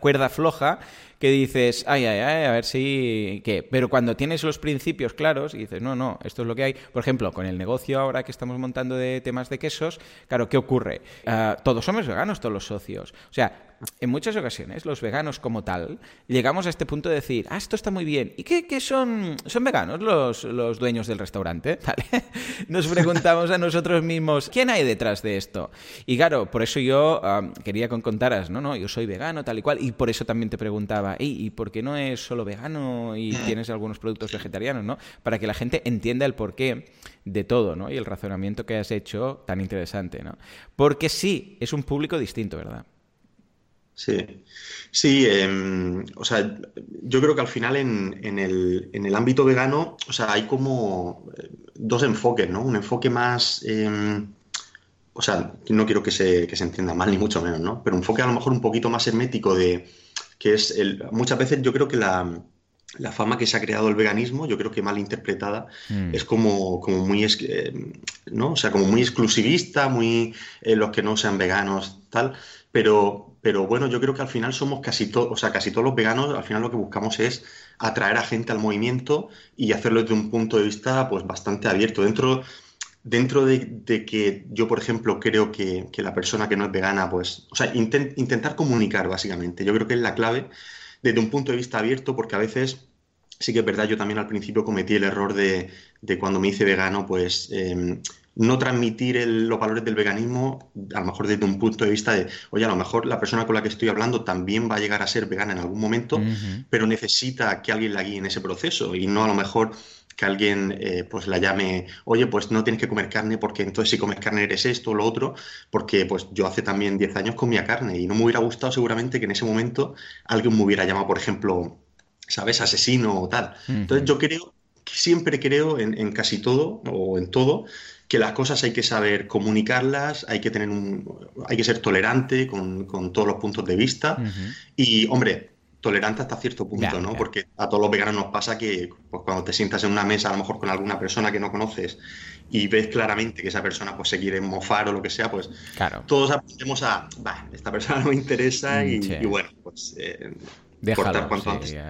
cuerda, floja que dices, ay, ay, ay, a ver si... ¿Qué? Pero cuando tienes los principios claros y dices, no, no, esto es lo que hay. Por ejemplo, con el negocio ahora que estamos montando de temas de quesos, claro, ¿qué ocurre? Ah, todos somos veganos, todos los socios. O sea, en muchas ocasiones los veganos como tal llegamos a este punto de decir, ah, esto está muy bien. ¿Y qué, son, son veganos los, los dueños del restaurante? Nos preguntamos a nosotros mismos, ¿quién hay detrás de esto? Y claro, por eso yo quería que contaras, no, no, yo soy vegano, tal y cual, y por eso también te preguntaba, ¿y por qué no es solo vegano y tienes algunos productos vegetarianos, no? Para que la gente entienda el porqué de todo, ¿no? Y el razonamiento que has hecho tan interesante, ¿no? Porque sí, es un público distinto, ¿verdad? Sí, sí, em, o sea, yo creo que al final en, el, ámbito vegano, o sea, hay como eh, dos enfoques, ¿no? Un enfoque más, em, o sea, no quiero que se, que se entienda mal ni mucho menos, ¿no? Pero un enfoque a lo mejor un poquito más hermético de, que es, el, muchas veces yo creo que la, fama que se ha creado el veganismo, yo creo que mal interpretada, mm. es como, como muy, eh, ¿no? O sea, como muy exclusivista, muy eh, los que no sean veganos, tal, pero pero bueno, yo creo que al final somos casi todos, o sea, casi todos los veganos, al final lo que buscamos es atraer a gente al movimiento y hacerlo desde un punto de vista pues bastante abierto. Dentro, dentro de, que yo, por ejemplo, creo que, la persona que no es vegana, pues, o sea, intentar comunicar básicamente. Yo creo que es la clave desde un punto de vista abierto, porque a veces sí que es verdad, yo también al principio cometí el error de, cuando me hice vegano, pues em, no transmitir los valores del veganismo, a lo mejor desde un punto de vista de, oye, a lo mejor la persona con la que estoy hablando también va a llegar a ser vegana en algún momento, pero necesita que alguien la guíe en ese proceso y no a lo mejor que alguien eh, pues la llame, oye, pues no tienes que comer carne porque entonces si comes carne eres esto o lo otro, porque pues yo hace también 10 años comía carne y no me hubiera gustado seguramente que en ese momento alguien me hubiera llamado, por ejemplo, ¿sabes? Asesino o tal. Entonces yo creo, siempre creo en, en casi todo o en todo, que las cosas hay que saber comunicarlas, hay que tener un, hay que ser tolerante con, todos los puntos de vista. Y, hombre, tolerante hasta cierto punto, ¿no? Porque a todos los veganos nos pasa que pues, cuando te sientas en una mesa, a lo mejor con alguna persona que no conoces y ves claramente que esa persona pues se quiere mofar o lo que sea, pues todos aprendemos a, va, esta persona no me interesa y, bueno, pues... Eh, Déjalo,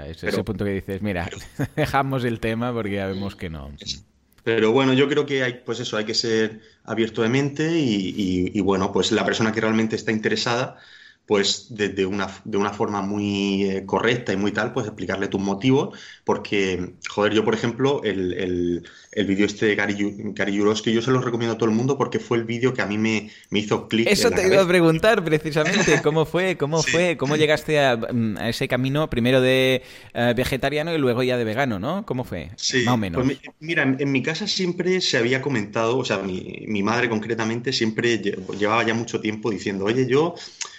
ese punto que dices, mira, dejamos el tema porque ya vemos que no. Pero bueno, yo creo que hay, pues eso, hay que ser abierto de mente y, bueno, pues la persona que realmente está interesada, pues de, una, de una forma muy eh, correcta y muy tal, pues explicarle tus motivos, porque, joder, yo por ejemplo, el, el, el vídeo este de Gary, Gary yo se lo recomiendo a todo el mundo porque fue el vídeo que a mí me, me hizo clic. Eso te iba a preguntar precisamente, ¿cómo fue? ¿Cómo fue? ¿Cómo llegaste a, ese camino primero de eh, vegetariano y luego ya de vegano, ¿no? ¿Cómo fue? Sí, más o menos. Pues mira, en, mi casa siempre se había comentado, o sea, mi, mi madre concretamente siempre llevaba ya mucho tiempo diciendo, oye, yo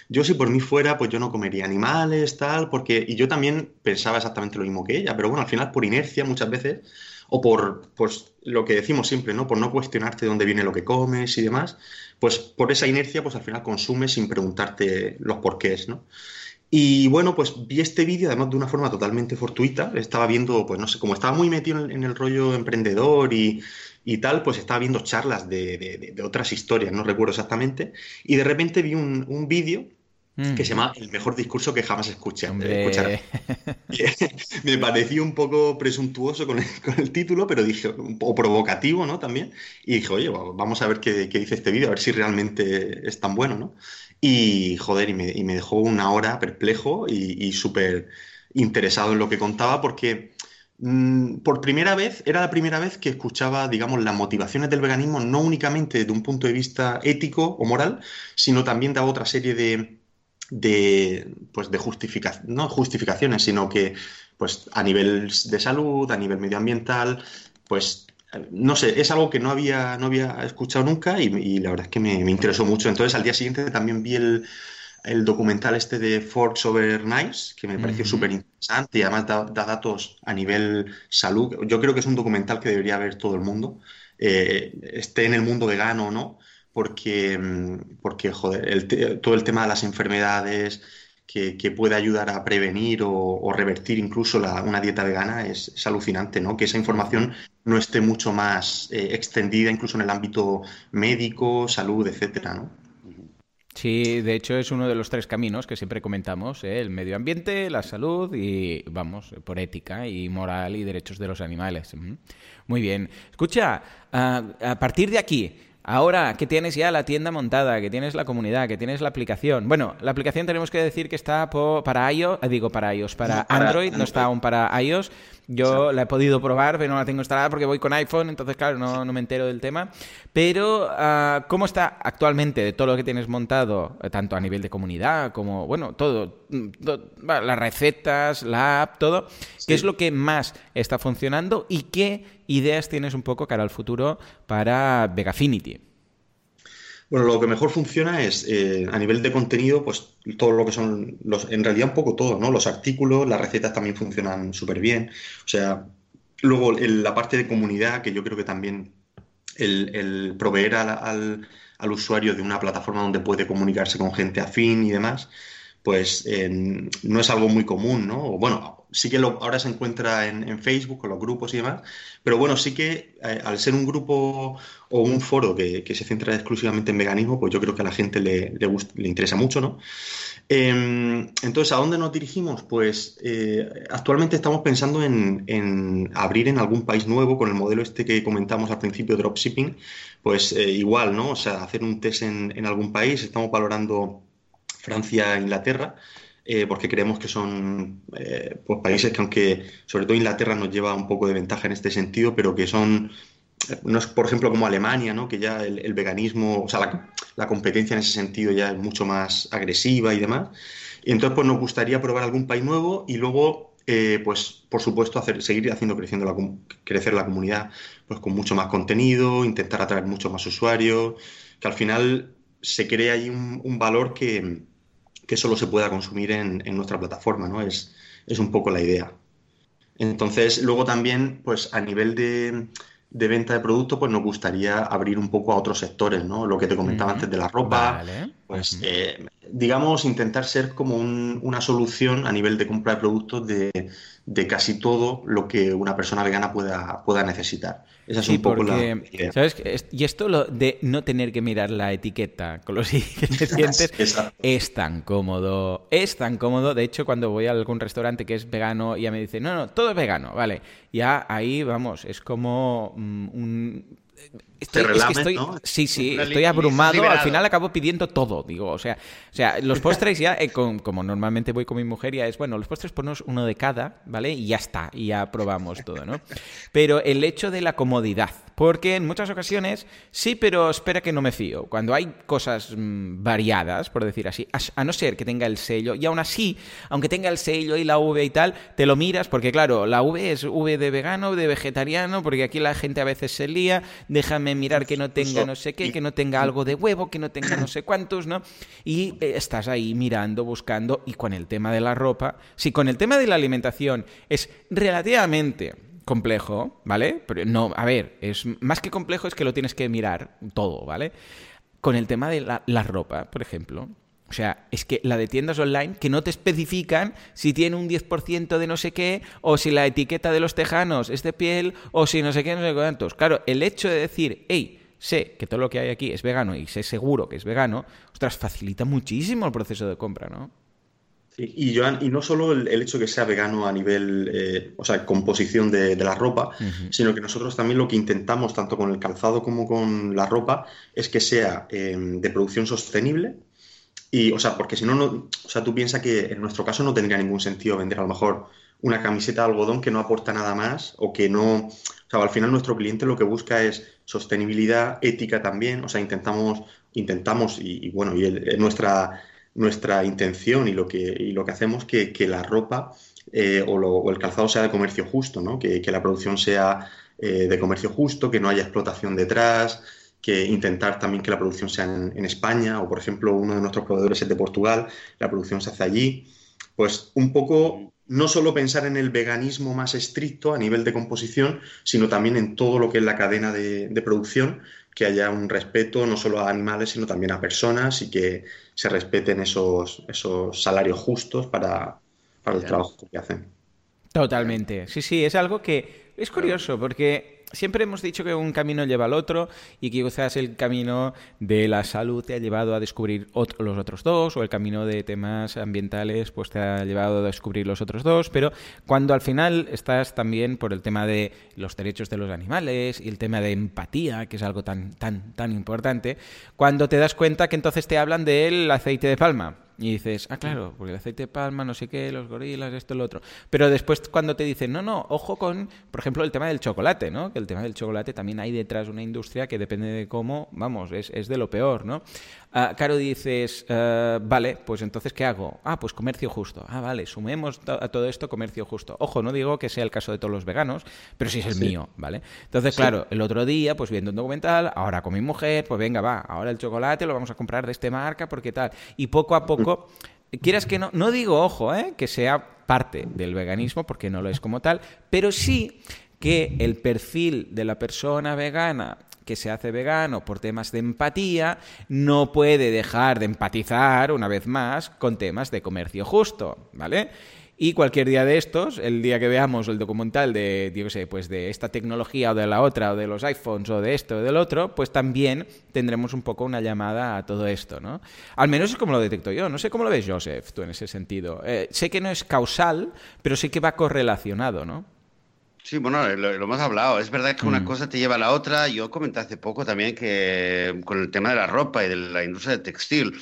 yo si por mí fuera, pues yo no comería animales, tal, porque, y yo también pensaba exactamente lo mismo que ella, pero bueno, al final por inercia muchas veces, o por pues, lo que decimos siempre, ¿no? Por no cuestionarte dónde viene lo que comes y demás, pues por esa inercia, pues al final consumes sin preguntarte los porqués, ¿no? Y bueno, pues vi este vídeo además de una forma totalmente fortuita. Estaba viendo, pues no sé, como estaba muy metido en, el rollo emprendedor y, y, tal, pues estaba viendo charlas de, de, otras historias, no recuerdo exactamente. Y de repente vi un, un vídeo que se llama El mejor discurso que jamás escuché. Me pareció un poco presuntuoso con el, título, pero dije, o provocativo, ¿no? También. Y dije, oye, vamos a ver qué, dice este vídeo, a ver si realmente es tan bueno, ¿no? Y, joder, y me, dejó una hora perplejo y, súper interesado en lo que contaba, porque mm, por primera vez, era la primera vez que escuchaba, digamos, las motivaciones del veganismo, no únicamente desde un punto de vista ético o moral, sino también de otra serie de de, pues de no justificaciones, sino que pues a nivel de salud, a nivel medioambiental, pues no sé, es algo que no había, no había escuchado nunca y, la verdad es que me, interesó mucho. Entonces al día siguiente también vi el, documental este de Forks Over Knives, que me pareció súper interesante y además da, datos a nivel salud. Yo creo que es un documental que debería ver todo el mundo, eh, esté en el mundo vegano o no, porque, mm, porque joder, todo el tema de las enfermedades que, puede ayudar a prevenir o, revertir incluso una dieta vegana es, alucinante, ¿no? Que esa información no esté mucho más eh, extendida incluso en el ámbito médico, salud, etcétera, ¿no? Sí, de hecho es uno de los tres caminos que siempre comentamos, ¿eh? el medio ambiente, la salud y, vamos, por ética y moral y derechos de los animales. Muy bien. Escucha, a partir de aquí, Ahora que tienes ya la tienda montada, que tienes la comunidad, que tienes la aplicación. Bueno, la aplicación tenemos que decir que está para iOS, digo para iOS, para, Android, no está aún para iOS. Yo la he podido probar, pero no la tengo instalada porque voy con iPhone, entonces claro, no, me entero del tema. Pero, ah, ¿cómo está actualmente de todo lo que tienes montado, eh, tanto a nivel de comunidad como, bueno, todo, mm, las recetas, la app, todo? ¿Qué es lo que más está funcionando y qué ideas tienes un poco cara al futuro para Vegafinity? Bueno, lo que mejor funciona es eh, a nivel de contenido, pues todo lo que son los, en realidad un poco todo, ¿no? Los artículos, las recetas también funcionan súper bien. O sea, luego la parte de comunidad, que yo creo que también el, proveer al, al, usuario de una plataforma donde puede comunicarse con gente afín y demás, pues no es algo muy común, ¿no? Bueno, sí que ahora se encuentra en, Facebook con los grupos y demás, pero bueno, sí que eh, al ser un grupo o un foro que, se centra exclusivamente en veganismo, pues yo creo que a la gente le, le, interesa mucho, ¿no? Em, entonces, ¿a dónde nos dirigimos? Pues eh, actualmente estamos pensando en, abrir en algún país nuevo con el modelo este que comentamos al principio, dropshipping, pues eh, igual, ¿no? O sea, hacer un test en, en algún país, estamos valorando Francia e Inglaterra, eh, porque creemos que son eh, pues, países que aunque sobre todo Inglaterra nos lleva un poco de ventaja en este sentido, pero que son, no es por ejemplo como Alemania, ¿no? que ya el, veganismo, o sea, la, competencia en ese sentido ya es mucho más agresiva y demás. Y entonces pues nos gustaría probar algún país nuevo y luego eh, pues por supuesto hacer, seguir haciendo creciendo la, crecer la comunidad pues con mucho más contenido, intentar atraer muchos más usuarios, que al final se crea ahí un valor que, que solo se pueda consumir en, nuestra plataforma, ¿no? Es, es un poco la idea. Entonces, luego también, pues a nivel de, venta de producto, pues nos gustaría abrir un poco a otros sectores, ¿no? Lo que te comentaba antes de la ropa, pues eh, digamos, intentar ser como una solución a nivel de compra de productos de, de, casi todo lo que una persona vegana pueda, pueda necesitar. Esa es un poco la ¿sabes? Y esto lo de no tener que mirar la etiqueta con los ingredientes es tan cómodo. Es tan cómodo. De hecho, cuando voy a algún restaurante que es vegano, ya me dicen, no, no, todo es vegano, vale. Ya ahí, vamos, es como mm, un Estoy, Sí, sí, estoy abrumado. Al final acabo pidiendo todo, digo. O sea, o sea los postres ya, eh, como normalmente voy con mi mujer, ya es, bueno, los postres ponemos uno de cada, ¿vale? Y ya está, y ya probamos todo, ¿no? Pero el hecho de la comodidad, porque en muchas ocasiones, sí, pero espera que no me fío. Cuando hay cosas mm, variadas, por decir así, a, no ser que tenga el sello, y aún así, aunque tenga el sello y la V y tal, te lo miras, porque claro, la V es V de vegano, de vegetariano, porque aquí la gente a veces se lía, déjame mirar que no tenga no sé qué, que no tenga algo de huevo, que no tenga no sé cuántos, ¿no? Y eh, estás ahí mirando, buscando, y con el tema de la ropa, si con el tema de la alimentación es relativamente complejo, ¿vale? Pero no, a ver, es más que complejo es que lo tienes que mirar todo, ¿vale? Con el tema de la, ropa, por ejemplo, o sea, es que la de tiendas online que no te especifican si tiene un 10% de no sé qué, o si la etiqueta de los tejanos es de piel, o si no sé qué, no sé cuántos. Claro, el hecho de decir, hey, sé que todo lo que hay aquí es vegano y sé seguro que es vegano, ostras, facilita muchísimo el proceso de compra, ¿no? y, Joan, y no solo el, hecho que sea vegano a nivel, eh, o sea, composición de, la ropa, sino que nosotros también lo que intentamos, tanto con el calzado como con la ropa, es que sea eh, de producción sostenible. Y, o sea, porque si no, no, o sea, tú piensas que en nuestro caso no tendría ningún sentido vender a lo mejor una camiseta de algodón que no aporta nada más o que no, o sea, al final nuestro cliente lo que busca es sostenibilidad, ética también, o sea, intentamos, intentamos y, bueno, y nuestra nuestra intención y lo que, y lo que hacemos que, que la ropa eh, o, el calzado sea de comercio justo, ¿no? que, la producción sea eh, de comercio justo, que no haya explotación detrás, que intentar también que la producción sea en, España, o por ejemplo uno de nuestros proveedores es de Portugal, la producción se hace allí. Pues un poco no solo pensar en el veganismo más estricto a nivel de composición, sino también en todo lo que es la cadena de, producción, que haya un respeto no solo a animales, sino también a personas y que se respeten esos, esos salarios justos para, para el trabajo que hacen. Totalmente. Sí, sí, es algo que es curioso porque siempre hemos dicho que un camino lleva al otro y que quizás el camino de la salud te ha llevado a descubrir los otros dos o el camino de temas ambientales pues te ha llevado a descubrir los otros dos, pero cuando al final estás también por el tema de los derechos de los animales y el tema de empatía, que es algo tan tan tan importante, cuando te das cuenta que entonces te hablan del aceite de palma y dices, ah, claro, porque el aceite de palma, no sé qué, los gorilas, esto, lo otro. Pero después cuando te dicen, no, no, ojo con, por ejemplo, el tema del chocolate, ¿no? Que el tema del chocolate también hay detrás una industria que depende de cómo, vamos, es, es de lo peor, ¿no? Ah, claro, dices, eh, vale, pues entonces, ¿qué hago? Ah, pues comercio justo. Ah, vale, sumemos a todo esto comercio justo. Ojo, no digo que sea el caso de todos los veganos, pero sí es el mío, ¿vale? Entonces, claro, el otro día, pues viendo un documental, ahora con mi mujer, pues venga, va, ahora el chocolate lo vamos a comprar de esta marca porque tal. Y poco a poco, quieras que no, no digo, ojo, ¿eh? que sea parte del veganismo, porque no lo es como tal, pero sí que el perfil de la persona vegana que se hace vegano por temas de empatía, no puede dejar de empatizar, una vez más, con temas de comercio justo, ¿vale? Y cualquier día de estos, el día que veamos el documental de, yo sé, pues de esta tecnología o de la otra, o de los iPhones o de esto o del otro, pues también tendremos un poco una llamada a todo esto, ¿no? Al menos es como lo detecto yo. No sé cómo lo ves, Joseph, tú en ese sentido. Eh, sé que no es causal, pero sí que va correlacionado, ¿no? Sí, bueno, lo, hemos hablado. Es verdad que una mm. cosa te lleva a la otra. Yo comenté hace poco también que con el tema de la ropa y de la industria del textil,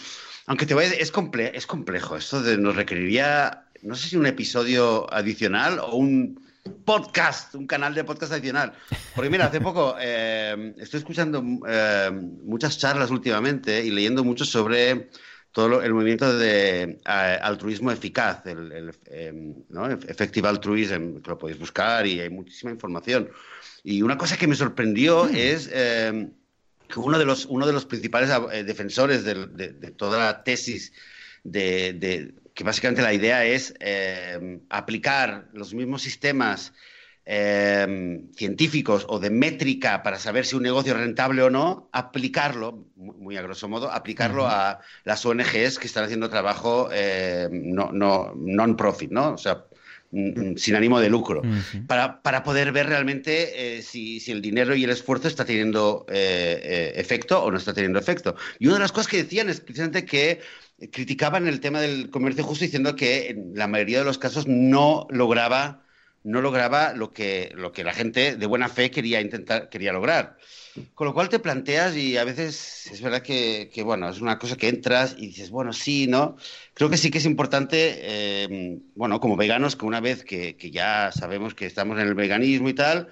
aunque te voy a decir, es, comple es complejo. Esto de, nos requeriría, no sé si un episodio adicional o un podcast, un canal de podcast adicional. Porque mira, hace poco eh, estoy escuchando eh, muchas charlas últimamente y leyendo mucho sobre todo el movimiento de altruismo eficaz, el, el em, Effective Altruism, que lo podéis buscar y hay muchísima información. Y una cosa que me sorprendió mm. es em, que uno de los, uno de los principales eh, defensores de, toda la tesis de, que básicamente la idea es em, aplicar los mismos sistemas Em, científicos o de métrica para saber si un negocio es rentable o no, aplicarlo, muy, a grosso modo, aplicarlo a las ONGs que están haciendo trabajo em, no, no, non-profit, ¿no? O sea, sin ánimo de lucro, para, para, poder ver realmente eh, si, si, el dinero y el esfuerzo está teniendo eh, eh, efecto o no está teniendo efecto. Y una de las cosas que decían es precisamente que criticaban el tema del comercio justo diciendo que en la mayoría de los casos no lograba no lograba lo que, lo que la gente de buena fe quería intentar, quería lograr. Con lo cual te planteas y a veces es verdad que, bueno, es una cosa que entras y dices, bueno, sí, ¿no? Creo que sí que es importante, eh, bueno, como veganos, que una vez que, ya sabemos que estamos en el veganismo y tal,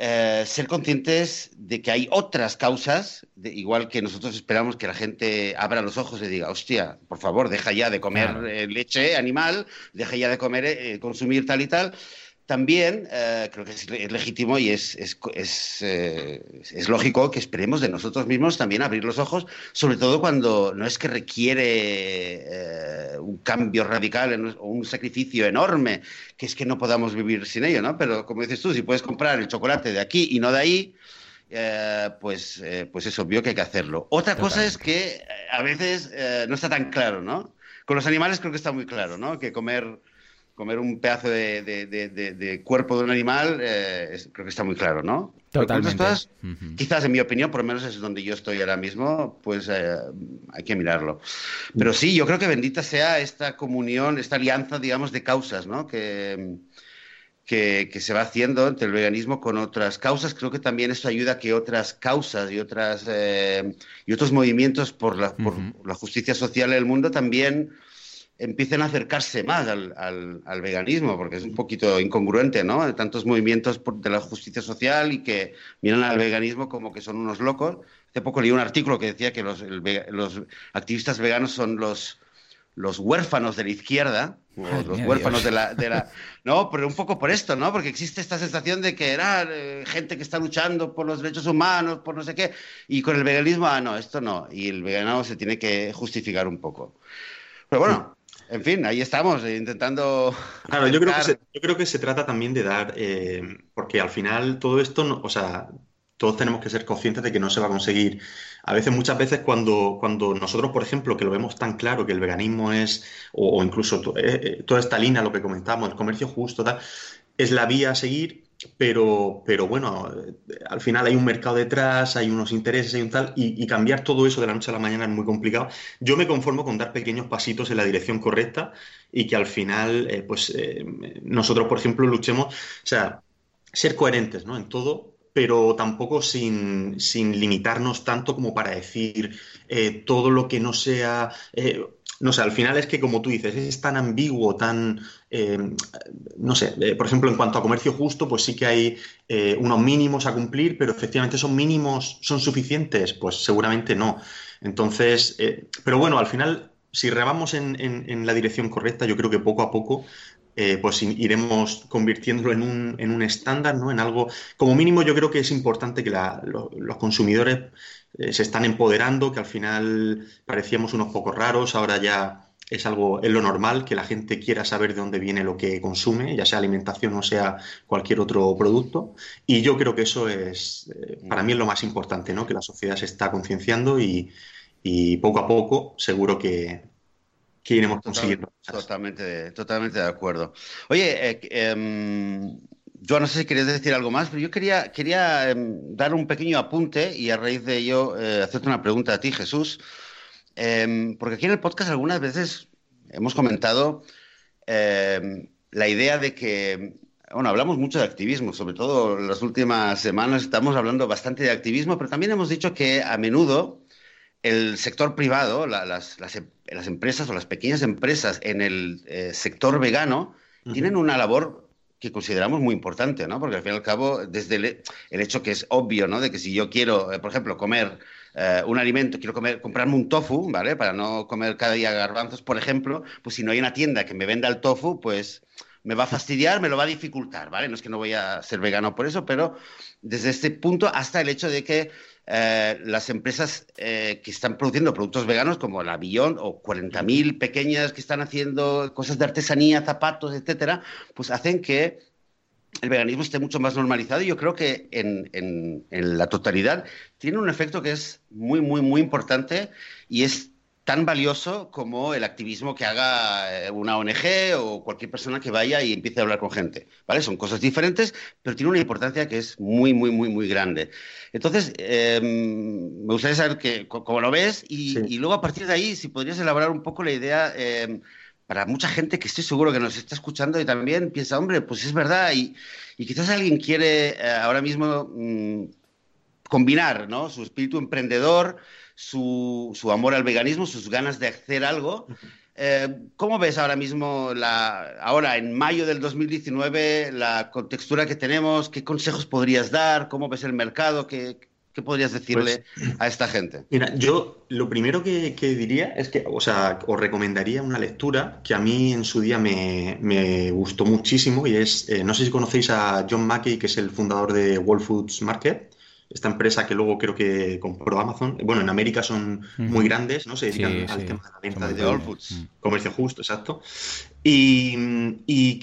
eh, ser conscientes de que hay otras causas, igual que nosotros esperamos que la gente abra los ojos y diga, hostia, por favor, deja ya de comer eh, leche animal, deja ya de comer, consumir tal y tal también eh, creo que es, legítimo y es, es, eh, es, lógico que esperemos de nosotros mismos también abrir los ojos, sobre todo cuando no es que requiere eh, un cambio radical o un sacrificio enorme, que es que no podamos vivir sin ello, ¿no? Pero como dices tú, si puedes comprar el chocolate de aquí y no de ahí, pues, pues es obvio que hay que hacerlo. Otra cosa es que a veces no está tan claro, ¿no? Con los animales creo que está muy claro, ¿no? Que comer comer un pedazo de, cuerpo de un animal, eh, creo que está muy claro, ¿no? Totalmente. Quizás, en mi opinión, por lo menos es donde yo estoy ahora mismo, pues eh, hay que mirarlo. Pero sí, yo creo que bendita sea esta comunión, esta alianza, digamos, de causas, ¿no? Que, que, se va haciendo entre el veganismo con otras causas. Creo que también esto ayuda a que otras causas y, otras, eh, y otros movimientos por la, por la justicia social en el mundo también empiecen a acercarse más al, al, veganismo, porque es un poquito incongruente, ¿no? Tantos movimientos de la justicia social y que miran al veganismo como que son unos locos. Hace poco leí un artículo que decía que los, los activistas veganos son los, los huérfanos de la izquierda, o los huérfanos de la, de la, No, pero un poco por esto, ¿no? Porque existe esta sensación de que era eh, gente que está luchando por los derechos humanos, por no sé qué, y con el veganismo, ah, no, esto no. Y el vegano se tiene que justificar un poco. Pero bueno, en fin, ahí estamos, eh, intentando. Claro, yo creo, que se, yo creo que se trata también de dar, eh, porque al final todo esto, no, o sea, todos tenemos que ser conscientes de que no se va a conseguir. A veces, muchas veces, cuando, cuando nosotros, por ejemplo, que lo vemos tan claro que el veganismo es, o, incluso eh, toda esta línea, lo que comentamos, el comercio justo, tal, es la vía a seguir, pero, pero bueno, al final hay un mercado detrás, hay unos intereses, hay un tal, y, cambiar todo eso de la noche a la mañana es muy complicado. Yo me conformo con dar pequeños pasitos en la dirección correcta y que al final, eh, pues eh, nosotros, por ejemplo, luchemos, o sea, ser coherentes ¿no? en todo, pero tampoco sin, limitarnos tanto como para decir eh, todo lo que no sea no sé, al final es que, como tú dices, es tan ambiguo, tan, eh, no sé, eh, por ejemplo, en cuanto a comercio justo, pues sí que hay eh, unos mínimos a cumplir, pero efectivamente esos mínimos son suficientes, pues seguramente no. Entonces, pero bueno, al final, si remamos en, la dirección correcta, yo creo que poco a poco pues iremos convirtiéndolo en un, en un estándar, ¿no? En algo, como mínimo yo creo que es importante que los consumidores eh, se están empoderando, que al final parecíamos unos pocos raros, ahora ya es algo, es lo normal, que la gente quiera saber de dónde viene lo que consume, ya sea alimentación o sea cualquier otro producto. Y yo creo que eso es, eh, para mí es lo más importante, ¿no? Que la sociedad se está concienciando y, poco a poco seguro que, iremos consiguiendo. Totalmente, totalmente de acuerdo. Oye, eh, em, yo no sé si querías decir algo más, pero yo quería, quería em, dar un pequeño apunte y a raíz de ello eh, hacerte una pregunta a ti, Jesús. Em, porque aquí en el podcast algunas veces hemos comentado la idea de que, bueno, hablamos mucho de activismo, sobre todo en las últimas semanas estamos hablando bastante de activismo, pero también hemos dicho que a menudo el sector privado, las, empresas o las pequeñas empresas en el eh, sector vegano, tienen una labor que consideramos muy importante, ¿no? Porque al fin y al cabo, desde el, hecho que es obvio, ¿no? De que si yo quiero, eh, por ejemplo, comer eh, un alimento, quiero comer, comprarme un tofu, ¿vale? Para no comer cada día garbanzos, por ejemplo, pues si no hay una tienda que me venda el tofu, pues me va a fastidiar, me lo va a dificultar, ¿vale? No es que no voy a ser vegano por eso, pero desde este punto hasta el hecho de que eh, las empresas que están produciendo productos veganos como la Billón o 40.000 pequeñas que están haciendo cosas de artesanía, zapatos, etcétera, pues hacen que el veganismo esté mucho más normalizado y yo creo que en, en, la totalidad tiene un efecto que es muy, muy, muy importante y es tan valioso como el activismo que haga eh, una ONG o cualquier persona que vaya y empiece a hablar con gente, ¿vale? Son cosas diferentes, pero tiene una importancia que es muy, muy, muy, muy grande. Entonces, em, me gustaría saber que, cómo lo ves y, luego a partir de ahí, si podrías elaborar un poco la idea em, para mucha gente que estoy seguro que nos está escuchando y también piensa, hombre, pues es verdad, y, quizás alguien quiere eh, ahora mismo mm, combinar ¿no? su espíritu emprendedor, su, su, amor al veganismo, sus ganas de hacer algo. Eh, ¿Cómo ves ahora mismo, la, ahora en mayo del 2019, la contextura que tenemos? ¿Qué consejos podrías dar? ¿Cómo ves el mercado? ¿Qué, ¿Qué podrías decirle pues, a esta gente? Mira, yo lo primero que, diría es que, o sea, os recomendaría una lectura que a mí en su día me, gustó muchísimo y es, eh, no sé si conocéis a John Mackey, que es el fundador de Whole Foods Market, esta empresa que luego creo que compró Amazon. Bueno, en América son muy grandes, ¿no? Se dedican al tema de la venta de Whole Foods. Comercio justo, exacto. Y,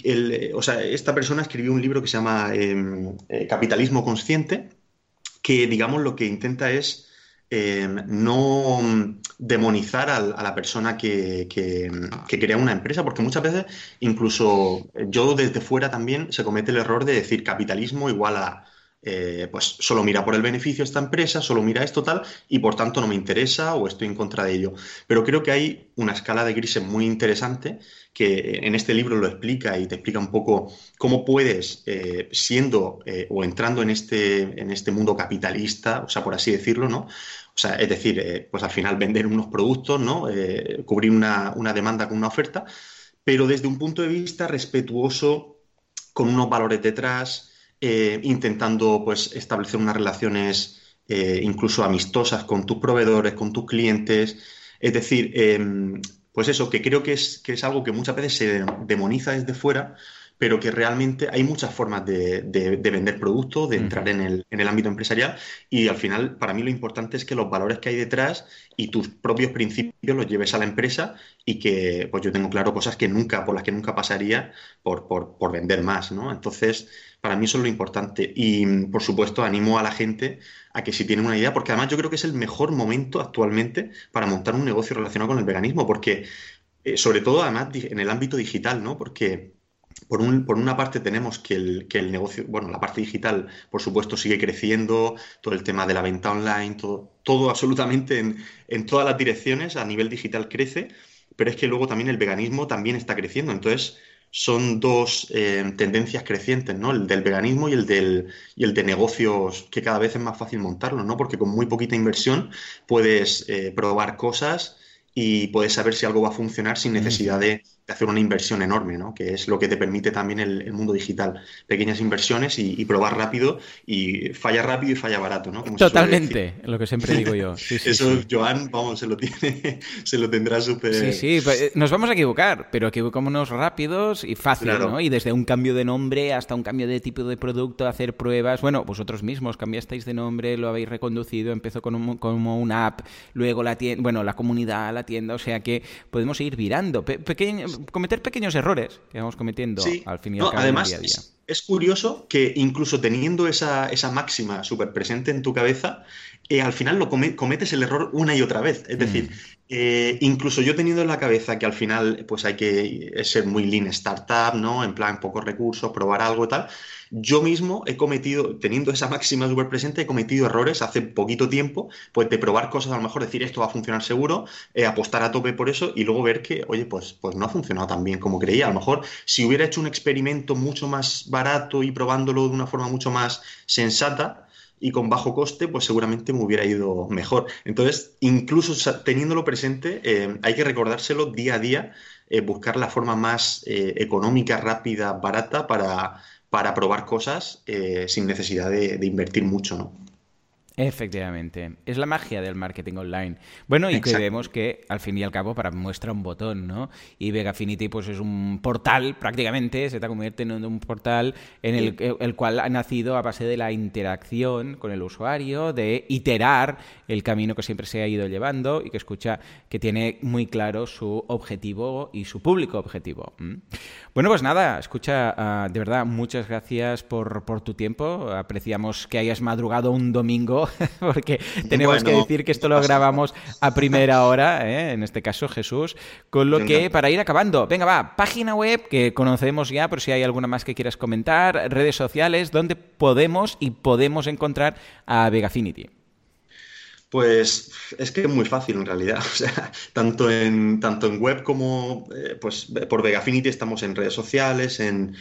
el, o sea, esta persona escribió un libro que se llama em, eh, Capitalismo Consciente que, digamos, lo que intenta es eh, no demonizar a, la persona que, crea una empresa, porque muchas veces, incluso yo desde fuera también, se comete el error de decir capitalismo igual a, eh, pues solo mira por el beneficio esta empresa, solo mira esto tal, y por tanto no me interesa o estoy en contra de ello. Pero creo que hay una escala de grises muy interesante que en este libro lo explica y te explica un poco cómo puedes, eh, siendo eh, o entrando en este, en este mundo capitalista, o sea, por así decirlo, ¿no? O sea, es decir, pues al final vender unos productos, ¿no? cubrir una, demanda con una oferta, pero desde un punto de vista respetuoso, con unos valores detrás, intentando pues establecer unas relaciones incluso amistosas con tus proveedores, con tus clientes. Es decir, em, pues eso, que creo que es, que es algo que muchas veces se demoniza desde fuera, pero que realmente hay muchas formas de, vender productos, de entrar en, el, en, el, ámbito empresarial y al final para mí lo importante es que los valores que hay detrás y tus propios principios los lleves a la empresa y que pues yo tengo claro cosas que nunca, por las que nunca pasaría por, por, por vender más, ¿no? Entonces, para mí eso es lo importante y por supuesto animo a la gente a que si tienen una idea, porque además yo creo que es el mejor momento actualmente para montar un negocio relacionado con el veganismo, porque eh, sobre todo además en el ámbito digital, ¿no? Porque por, una parte tenemos que el, que el, negocio, bueno, la parte digital, por supuesto, sigue creciendo, todo el tema de la venta online, todo, todo absolutamente en, en todas las direcciones a nivel digital crece, pero es que luego también el veganismo también está creciendo. Entonces, son dos eh, tendencias crecientes, ¿no? El del veganismo y el, del, y el de negocios, que cada vez es más fácil montarlo, ¿no? Porque con muy poquita inversión puedes eh, probar cosas y puedes saber si algo va a funcionar sin necesidad de de hacer una inversión enorme, ¿no? que es lo que te permite también el, mundo digital. Pequeñas inversiones y, probar rápido y falla rápido y falla barato. ¿no? Totalmente, lo que siempre digo yo. Eso Joan, vamos, se lo, tiene, se lo tendrá súper... Sí, sí, eh, nos vamos a equivocar, pero equivocémonos rápidos y fácil, ¿no? Y desde un cambio de nombre hasta un cambio de tipo de producto, hacer pruebas. Bueno, vosotros mismos cambiasteis de nombre, lo habéis reconducido, empezó con como una app, luego la tienda, bueno, la comunidad, la tienda, o sea que podemos ir virando. pequeño cometer pequeños errores que vamos cometiendo al fin y al cabo además, día a día. Es, curioso que incluso teniendo esa, esa máxima súper presente en tu cabeza, eh, al final lo cometes el error una y otra vez. Es decir, mm. eh, incluso yo teniendo en la cabeza que al final pues hay que ser muy lean startup, ¿no? En plan, pocos recursos, probar algo y tal yo mismo he cometido, teniendo esa máxima súper presente, he cometido errores hace poquito tiempo, pues de probar cosas, a lo mejor decir esto va a funcionar seguro, eh, apostar a tope por eso y luego ver que, oye, pues, pues no ha funcionado tan bien como creía. A lo mejor si hubiera hecho un experimento mucho más barato y probándolo de una forma mucho más sensata, y con bajo coste, pues seguramente me hubiera ido mejor. Entonces, incluso teniéndolo presente, eh, hay que recordárselo día a día, eh, buscar la forma más económica, rápida, barata para, para probar cosas eh, sin necesidad de, invertir mucho. Efectivamente, es la magia del marketing online. Bueno, y que vemos que al fin y al cabo para muestra un botón, ¿no? Y Vegafinity pues es un portal prácticamente, se está convirtiendo en un portal en el, el, cual ha nacido a base de la interacción con el usuario, de iterar el camino que siempre se ha ido llevando y que escucha que tiene muy claro su objetivo y su público objetivo. Bueno, pues nada, escucha, ah, de verdad, muchas gracias por, por tu tiempo. Apreciamos que hayas madrugado un domingo porque tenemos que decir que esto lo grabamos a primera hora, ¿eh? en este caso Jesús, con lo que para ir acabando, venga va, página web que conocemos ya, pero si hay alguna más que quieras comentar, redes sociales, donde podemos y podemos encontrar a Vegafinity. Pues es que es muy fácil en realidad. O sea, tanto en, tanto en web como eh, pues, por Vegafinity estamos en redes sociales, en,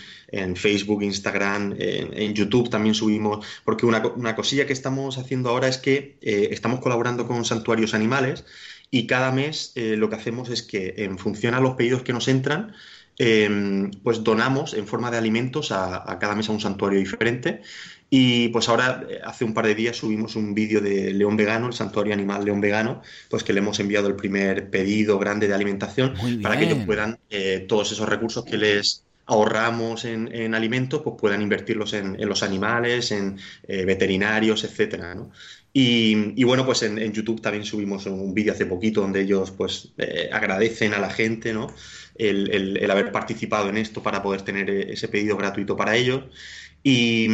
Facebook, Instagram, en, YouTube también subimos. Porque una, una, cosilla que estamos haciendo ahora es que eh, estamos colaborando con santuarios animales y cada mes eh, lo que hacemos es que en función a los pedidos que nos entran, em, pues donamos en forma de alimentos a, a cada mes a un santuario diferente. Y pues ahora, eh, hace un par de días, subimos un vídeo de León Vegano, el santuario animal León Vegano, pues que le hemos enviado el primer pedido grande de alimentación para que ellos puedan, eh, todos esos recursos que les ahorramos en, alimentos, pues puedan invertirlos en, los animales, en eh, veterinarios, etcétera, ¿no? Y, bueno, pues en, YouTube también subimos un vídeo hace poquito donde ellos pues agradecen a la gente, ¿no? El, el haber participado en esto para poder tener ese pedido gratuito para ellos. Y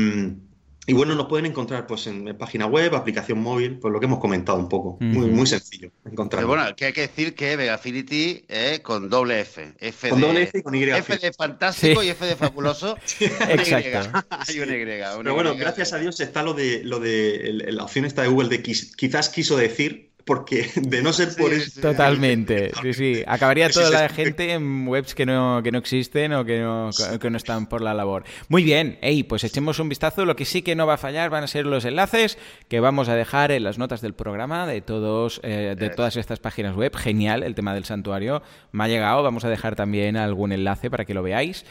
y bueno, nos pueden encontrar pues en, página web, aplicación móvil, pues lo que hemos comentado un poco. Muy, muy sencillo encontrar. bueno, que hay que decir que Vegafinity es con doble F. F con doble F y con Y. F de fantástico y F de fabuloso. Exacto. Hay una Y. Pero bueno, gracias a Dios está lo de, lo de la opción esta de Google de quizás quiso decir porque de no ser por eso. Totalmente, sí, sí. Acabaría toda la gente en webs que no, que no existen o que no, que no están por la labor. Muy bien, hey, pues echemos un vistazo. Lo que sí que no va a fallar van a ser los enlaces que vamos a dejar en las notas del programa de todos, eh, de todas estas páginas web. Genial el tema del santuario. Me ha llegado, vamos a dejar también algún enlace para que lo veáis.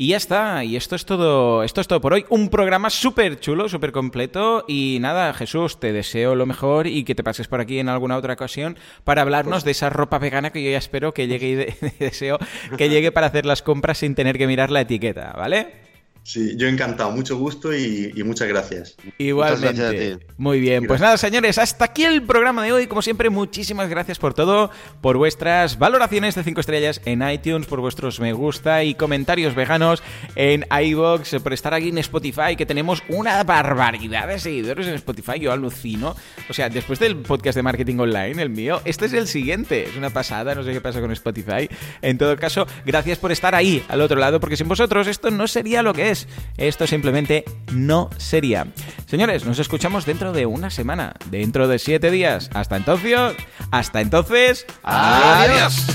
Y ya está, y esto es todo, esto es todo por hoy. Un programa súper chulo, súper completo. Y nada, Jesús, te deseo lo mejor y que te pases por aquí en alguna otra ocasión para hablarnos de esa ropa vegana que yo ya espero que llegue y deseo que llegue para hacer las compras sin tener que mirar la etiqueta, ¿vale? Sí, yo encantado, mucho gusto y, muchas gracias. Igualmente. Muy bien, pues nada, señores, hasta aquí el programa de hoy. Como siempre, muchísimas gracias por todo, por vuestras valoraciones de 5 estrellas en iTunes, por vuestros me gusta y comentarios veganos en iBox, por estar aquí en Spotify, que tenemos una barbaridad de seguidores en Spotify. Yo alucino. O sea, después del podcast de marketing online, el mío, este es el siguiente. Es una pasada, no sé qué pasa con Spotify. En todo caso, gracias por estar ahí, al otro lado, porque sin vosotros esto no sería lo que es esto simplemente no sería. Señores, nos escuchamos dentro de una semana, dentro de siete días. Hasta entonces, hasta entonces, adiós.